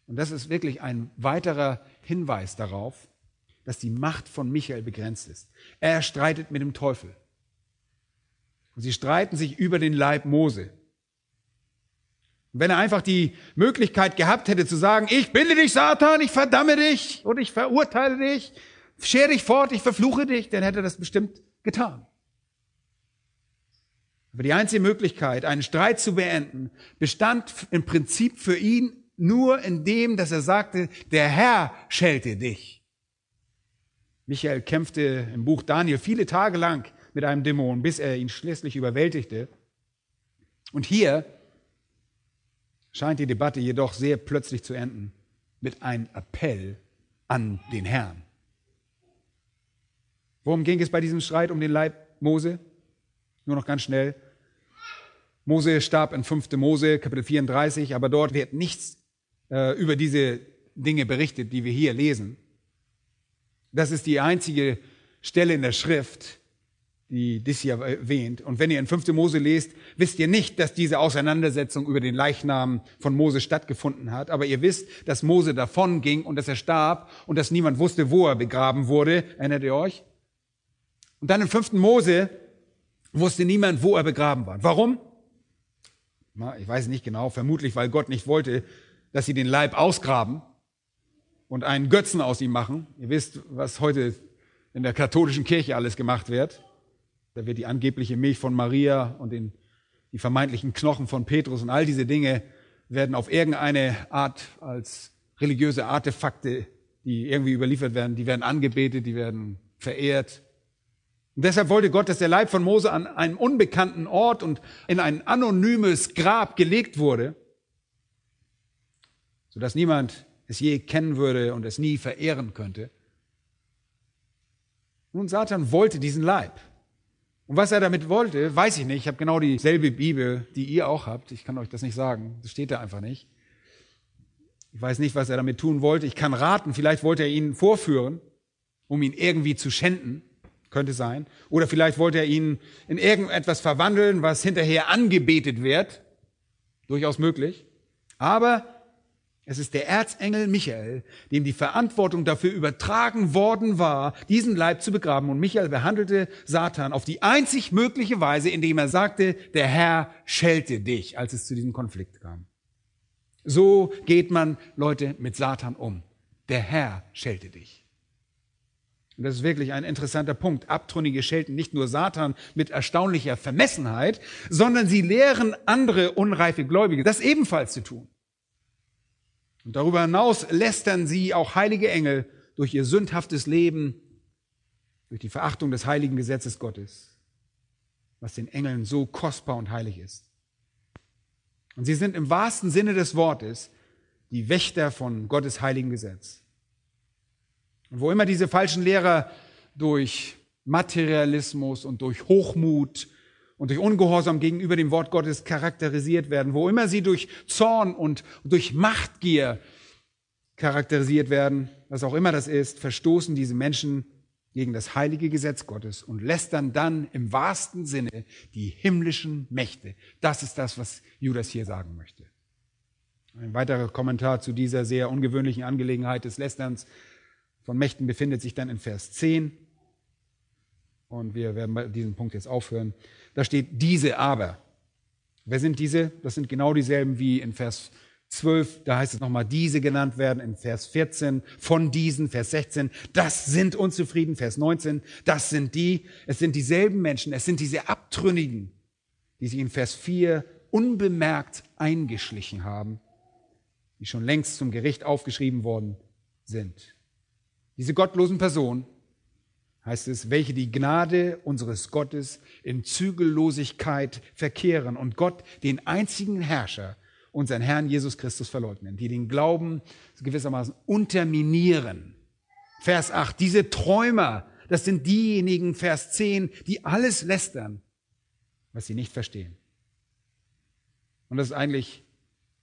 Und das ist wirklich ein weiterer Hinweis darauf, dass die Macht von Michael begrenzt ist. Er streitet mit dem Teufel. Und sie streiten sich über den Leib Mose. Und wenn er einfach die Möglichkeit gehabt hätte zu sagen, ich binde dich, Satan, ich verdamme dich und ich verurteile dich, schere dich fort, ich verfluche dich, dann hätte er das bestimmt getan. Aber die einzige Möglichkeit, einen Streit zu beenden, bestand im Prinzip für ihn nur in dem, dass er sagte, der Herr schelte dich. Michael kämpfte im Buch Daniel viele Tage lang mit einem Dämon, bis er ihn schließlich überwältigte. Und hier scheint die Debatte jedoch sehr plötzlich zu enden mit einem Appell an den Herrn. Worum ging es bei diesem Streit um den Leib Mose? Nur noch ganz schnell. Mose starb in 5. Mose, Kapitel 34, aber dort wird nichts äh, über diese Dinge berichtet, die wir hier lesen. Das ist die einzige Stelle in der Schrift, die dies hier erwähnt. Und wenn ihr in 5. Mose lest, wisst ihr nicht, dass diese Auseinandersetzung über den Leichnam von Mose stattgefunden hat. Aber ihr wisst, dass Mose davon ging und dass er starb und dass niemand wusste, wo er begraben wurde. Erinnert ihr euch? Und dann im 5. Mose wusste niemand, wo er begraben war. Warum? Ich weiß nicht genau, vermutlich, weil Gott nicht wollte, dass sie den Leib ausgraben und einen Götzen aus ihm machen. Ihr wisst, was heute in der katholischen Kirche alles gemacht wird. Da wird die angebliche Milch von Maria und den, die vermeintlichen Knochen von Petrus und all diese Dinge werden auf irgendeine Art als religiöse Artefakte, die irgendwie überliefert werden, die werden angebetet, die werden verehrt. Und deshalb wollte Gott, dass der Leib von Mose an einem unbekannten Ort und in ein anonymes Grab gelegt wurde, sodass niemand es je kennen würde und es nie verehren könnte. Nun, Satan wollte diesen Leib. Und was er damit wollte, weiß ich nicht. Ich habe genau dieselbe Bibel, die ihr auch habt. Ich kann euch das nicht sagen. Das steht da einfach nicht. Ich weiß nicht, was er damit tun wollte. Ich kann raten, vielleicht wollte er ihn vorführen, um ihn irgendwie zu schänden. Könnte sein. Oder vielleicht wollte er ihn in irgendetwas verwandeln, was hinterher angebetet wird. Durchaus möglich. Aber es ist der Erzengel Michael, dem die Verantwortung dafür übertragen worden war, diesen Leib zu begraben. Und Michael behandelte Satan auf die einzig mögliche Weise, indem er sagte, der Herr schelte dich, als es zu diesem Konflikt kam. So geht man, Leute, mit Satan um. Der Herr schelte dich. Und das ist wirklich ein interessanter Punkt. Abtrünnige schelten nicht nur Satan mit erstaunlicher Vermessenheit, sondern sie lehren andere unreife Gläubige, das ebenfalls zu tun. Und darüber hinaus lästern sie auch heilige Engel durch ihr sündhaftes Leben, durch die Verachtung des heiligen Gesetzes Gottes, was den Engeln so kostbar und heilig ist. Und sie sind im wahrsten Sinne des Wortes die Wächter von Gottes heiligen Gesetz. Und wo immer diese falschen Lehrer durch Materialismus und durch Hochmut und durch Ungehorsam gegenüber dem Wort Gottes charakterisiert werden, wo immer sie durch Zorn und durch Machtgier charakterisiert werden, was auch immer das ist, verstoßen diese Menschen gegen das heilige Gesetz Gottes und lästern dann im wahrsten Sinne die himmlischen Mächte. Das ist das, was Judas hier sagen möchte. Ein weiterer Kommentar zu dieser sehr ungewöhnlichen Angelegenheit des Lästerns von Mächten befindet sich dann in Vers 10. Und wir werden bei diesem Punkt jetzt aufhören. Da steht diese aber. Wer sind diese? Das sind genau dieselben wie in Vers 12, da heißt es nochmal, diese genannt werden in Vers 14, von diesen, Vers 16, das sind unzufrieden, Vers 19, das sind die, es sind dieselben Menschen, es sind diese Abtrünnigen, die sich in Vers 4 unbemerkt eingeschlichen haben, die schon längst zum Gericht aufgeschrieben worden sind. Diese gottlosen Personen, heißt es, welche die Gnade unseres Gottes in Zügellosigkeit verkehren und Gott, den einzigen Herrscher, unseren Herrn Jesus Christus verleugnen, die den Glauben gewissermaßen unterminieren. Vers 8, diese Träumer, das sind diejenigen, Vers 10, die alles lästern, was sie nicht verstehen. Und das ist eigentlich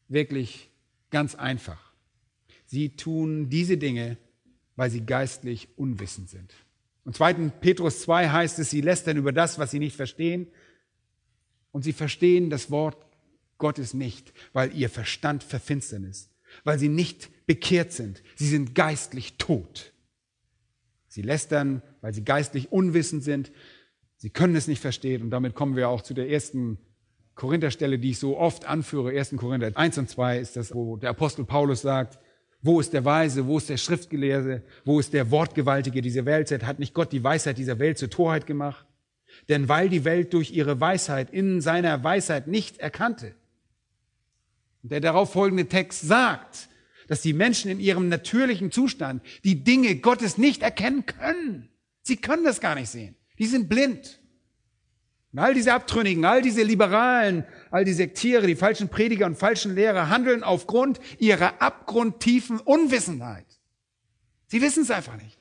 wirklich ganz einfach. Sie tun diese Dinge, weil sie geistlich unwissend sind. Und 2. Petrus 2 heißt es, sie lästern über das, was sie nicht verstehen. Und sie verstehen das Wort Gottes nicht, weil ihr Verstand verfinstert ist, weil sie nicht bekehrt sind. Sie sind geistlich tot. Sie lästern, weil sie geistlich unwissend sind. Sie können es nicht verstehen. Und damit kommen wir auch zu der ersten Korintherstelle, die ich so oft anführe. 1. Korinther 1 und 2 ist das, wo der Apostel Paulus sagt, wo ist der Weise, wo ist der Schriftgelehrte, wo ist der Wortgewaltige dieser Welt? Hat nicht Gott die Weisheit dieser Welt zur Torheit gemacht? Denn weil die Welt durch ihre Weisheit in seiner Weisheit nicht erkannte, der darauf folgende Text sagt, dass die Menschen in ihrem natürlichen Zustand die Dinge Gottes nicht erkennen können. Sie können das gar nicht sehen. Die sind blind. Und all diese Abtrünnigen, all diese Liberalen, all die Sektiere, die falschen Prediger und falschen Lehrer handeln aufgrund ihrer abgrundtiefen Unwissenheit. Sie wissen es einfach nicht.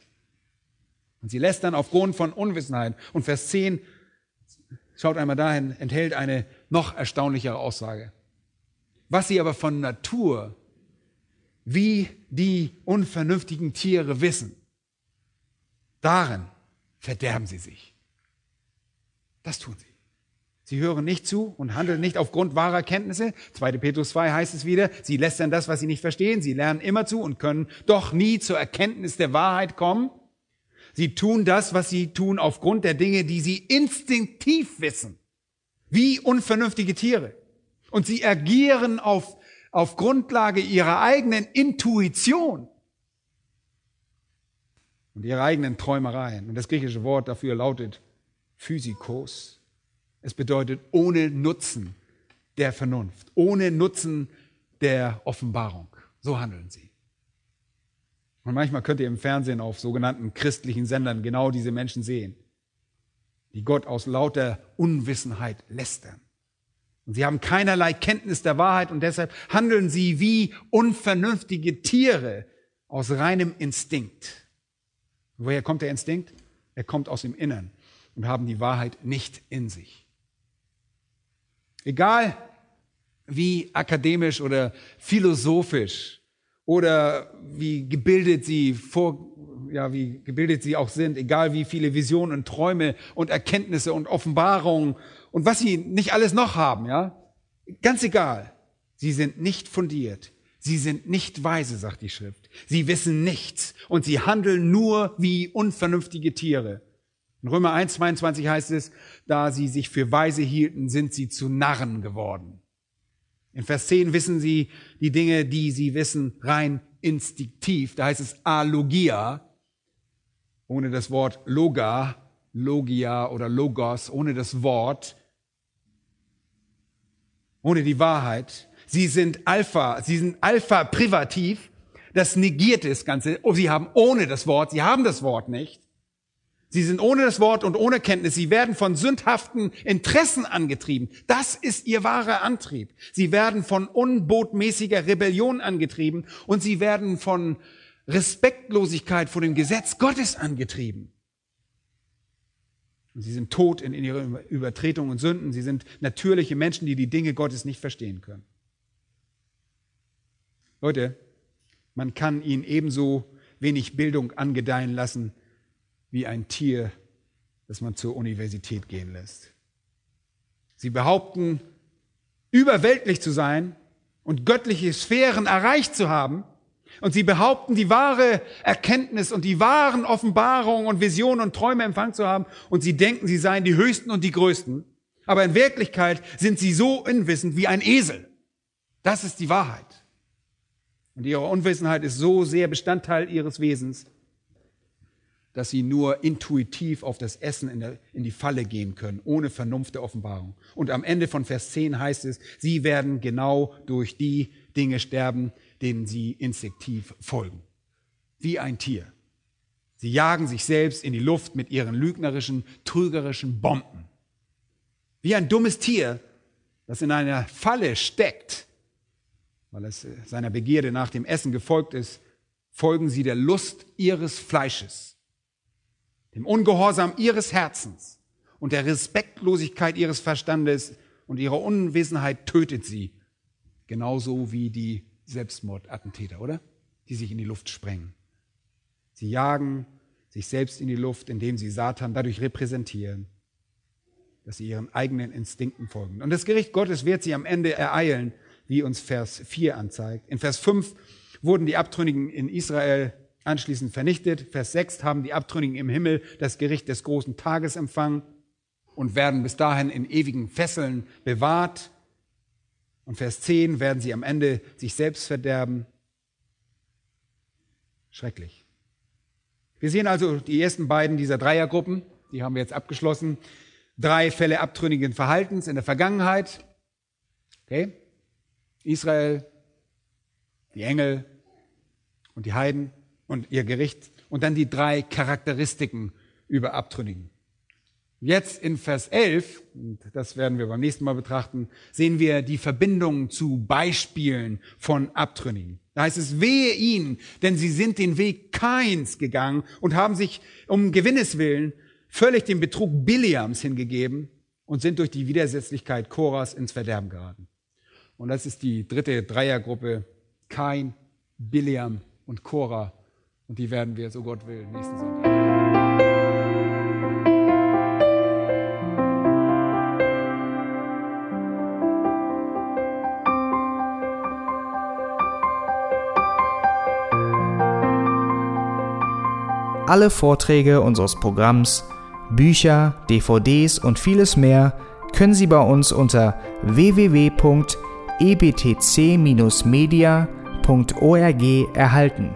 Und sie lässt dann aufgrund von Unwissenheit. Und Vers 10, schaut einmal dahin, enthält eine noch erstaunlichere Aussage. Was sie aber von Natur wie die unvernünftigen Tiere wissen, darin verderben sie sich. Das tun sie. Sie hören nicht zu und handeln nicht aufgrund wahrer Kenntnisse. 2. Petrus 2 heißt es wieder, sie lästern das, was sie nicht verstehen. Sie lernen immer zu und können doch nie zur Erkenntnis der Wahrheit kommen. Sie tun das, was sie tun, aufgrund der Dinge, die sie instinktiv wissen. Wie unvernünftige Tiere. Und sie agieren auf, auf Grundlage ihrer eigenen Intuition und ihrer eigenen Träumereien. Und das griechische Wort dafür lautet Physikos. Es bedeutet ohne Nutzen der Vernunft, ohne Nutzen der Offenbarung. So handeln sie. Und manchmal könnt ihr im Fernsehen auf sogenannten christlichen Sendern genau diese Menschen sehen, die Gott aus lauter Unwissenheit lästern. Und sie haben keinerlei Kenntnis der Wahrheit und deshalb handeln sie wie unvernünftige Tiere aus reinem Instinkt. Woher kommt der Instinkt? Er kommt aus dem Innern und haben die Wahrheit nicht in sich. Egal wie akademisch oder philosophisch oder wie gebildet sie vor, ja, wie gebildet sie auch sind, egal wie viele Visionen und Träume und Erkenntnisse und Offenbarungen und was sie nicht alles noch haben, ja? Ganz egal. Sie sind nicht fundiert. Sie sind nicht weise, sagt die Schrift. Sie wissen nichts und sie handeln nur wie unvernünftige Tiere. In Römer 1, 22 heißt es, da sie sich für weise hielten, sind sie zu Narren geworden. In Vers 10 wissen sie die Dinge, die sie wissen, rein instinktiv. Da heißt es Alogia, ohne das Wort Loga, Logia oder Logos, ohne das Wort, ohne die Wahrheit. Sie sind Alpha, sie sind Alpha privativ. Das negiert das Ganze. Oh, sie haben ohne das Wort, sie haben das Wort nicht. Sie sind ohne das Wort und ohne Kenntnis. Sie werden von sündhaften Interessen angetrieben. Das ist ihr wahrer Antrieb. Sie werden von unbotmäßiger Rebellion angetrieben und sie werden von Respektlosigkeit vor dem Gesetz Gottes angetrieben. Und sie sind tot in ihrer Übertretung und Sünden. Sie sind natürliche Menschen, die die Dinge Gottes nicht verstehen können. Leute, man kann ihnen ebenso wenig Bildung angedeihen lassen wie ein Tier, das man zur Universität gehen lässt. Sie behaupten, überweltlich zu sein und göttliche Sphären erreicht zu haben Und sie behaupten, die wahre Erkenntnis und die wahren Offenbarungen und Visionen und Träume empfangen zu haben. Und sie denken, sie seien die Höchsten und die Größten. Aber in Wirklichkeit sind sie so unwissend wie ein Esel. Das ist die Wahrheit. Und ihre Unwissenheit ist so sehr Bestandteil ihres Wesens, dass sie nur intuitiv auf das Essen in, der, in, die Falle gehen können, ohne Vernunft der Offenbarung. Und am Ende von Vers 10 heißt es, sie werden genau durch die Dinge sterben, denen sie instinktiv folgen. Wie ein Tier. Sie jagen sich selbst in die Luft mit ihren lügnerischen, trügerischen Bomben. Wie ein dummes Tier, das in einer Falle steckt, weil es seiner Begierde nach dem Essen gefolgt ist, folgen sie der Lust ihres Fleisches, dem Ungehorsam ihres Herzens und der Respektlosigkeit ihres Verstandes und ihre Unwissenheit tötet sie, genauso wie die Selbstmordattentäter, oder? Die sich in die Luft sprengen. Sie jagen sich selbst in die Luft, indem sie Satan dadurch repräsentieren, dass sie ihren eigenen Instinkten folgen. Und das Gericht Gottes wird sie am Ende ereilen, wie uns Vers 4 anzeigt. In Vers 5 wurden die Abtrünnigen in Israel anschließend vernichtet. Vers 6 haben die Abtrünnigen im Himmel das Gericht des großen Tages empfangen und werden bis dahin in ewigen Fesseln bewahrt. Und Vers 10 werden sie am Ende sich selbst verderben. Schrecklich. Wir sehen also die ersten beiden dieser Dreiergruppen, die haben wir jetzt abgeschlossen. Drei Fälle abtrünnigen Verhaltens in der Vergangenheit. Okay? Israel, die Engel und die Heiden und ihr Gericht. Und dann die drei Charakteristiken über Abtrünnigen. Jetzt in Vers 11, und das werden wir beim nächsten Mal betrachten, sehen wir die Verbindung zu Beispielen von Abtrünnigen. Da heißt es, wehe ihnen, denn sie sind den Weg Kains gegangen und haben sich um Gewinnes willen völlig dem Betrug Biliams hingegeben und sind durch die Widersetzlichkeit Koras ins Verderben geraten. Und das ist die dritte Dreiergruppe, Kain, Biliam und Korah. Und die werden wir, so Gott will, nächsten Sonntag. Alle Vorträge unseres Programms, Bücher, DVDs und vieles mehr können Sie bei uns unter www.ebtc-media.org erhalten.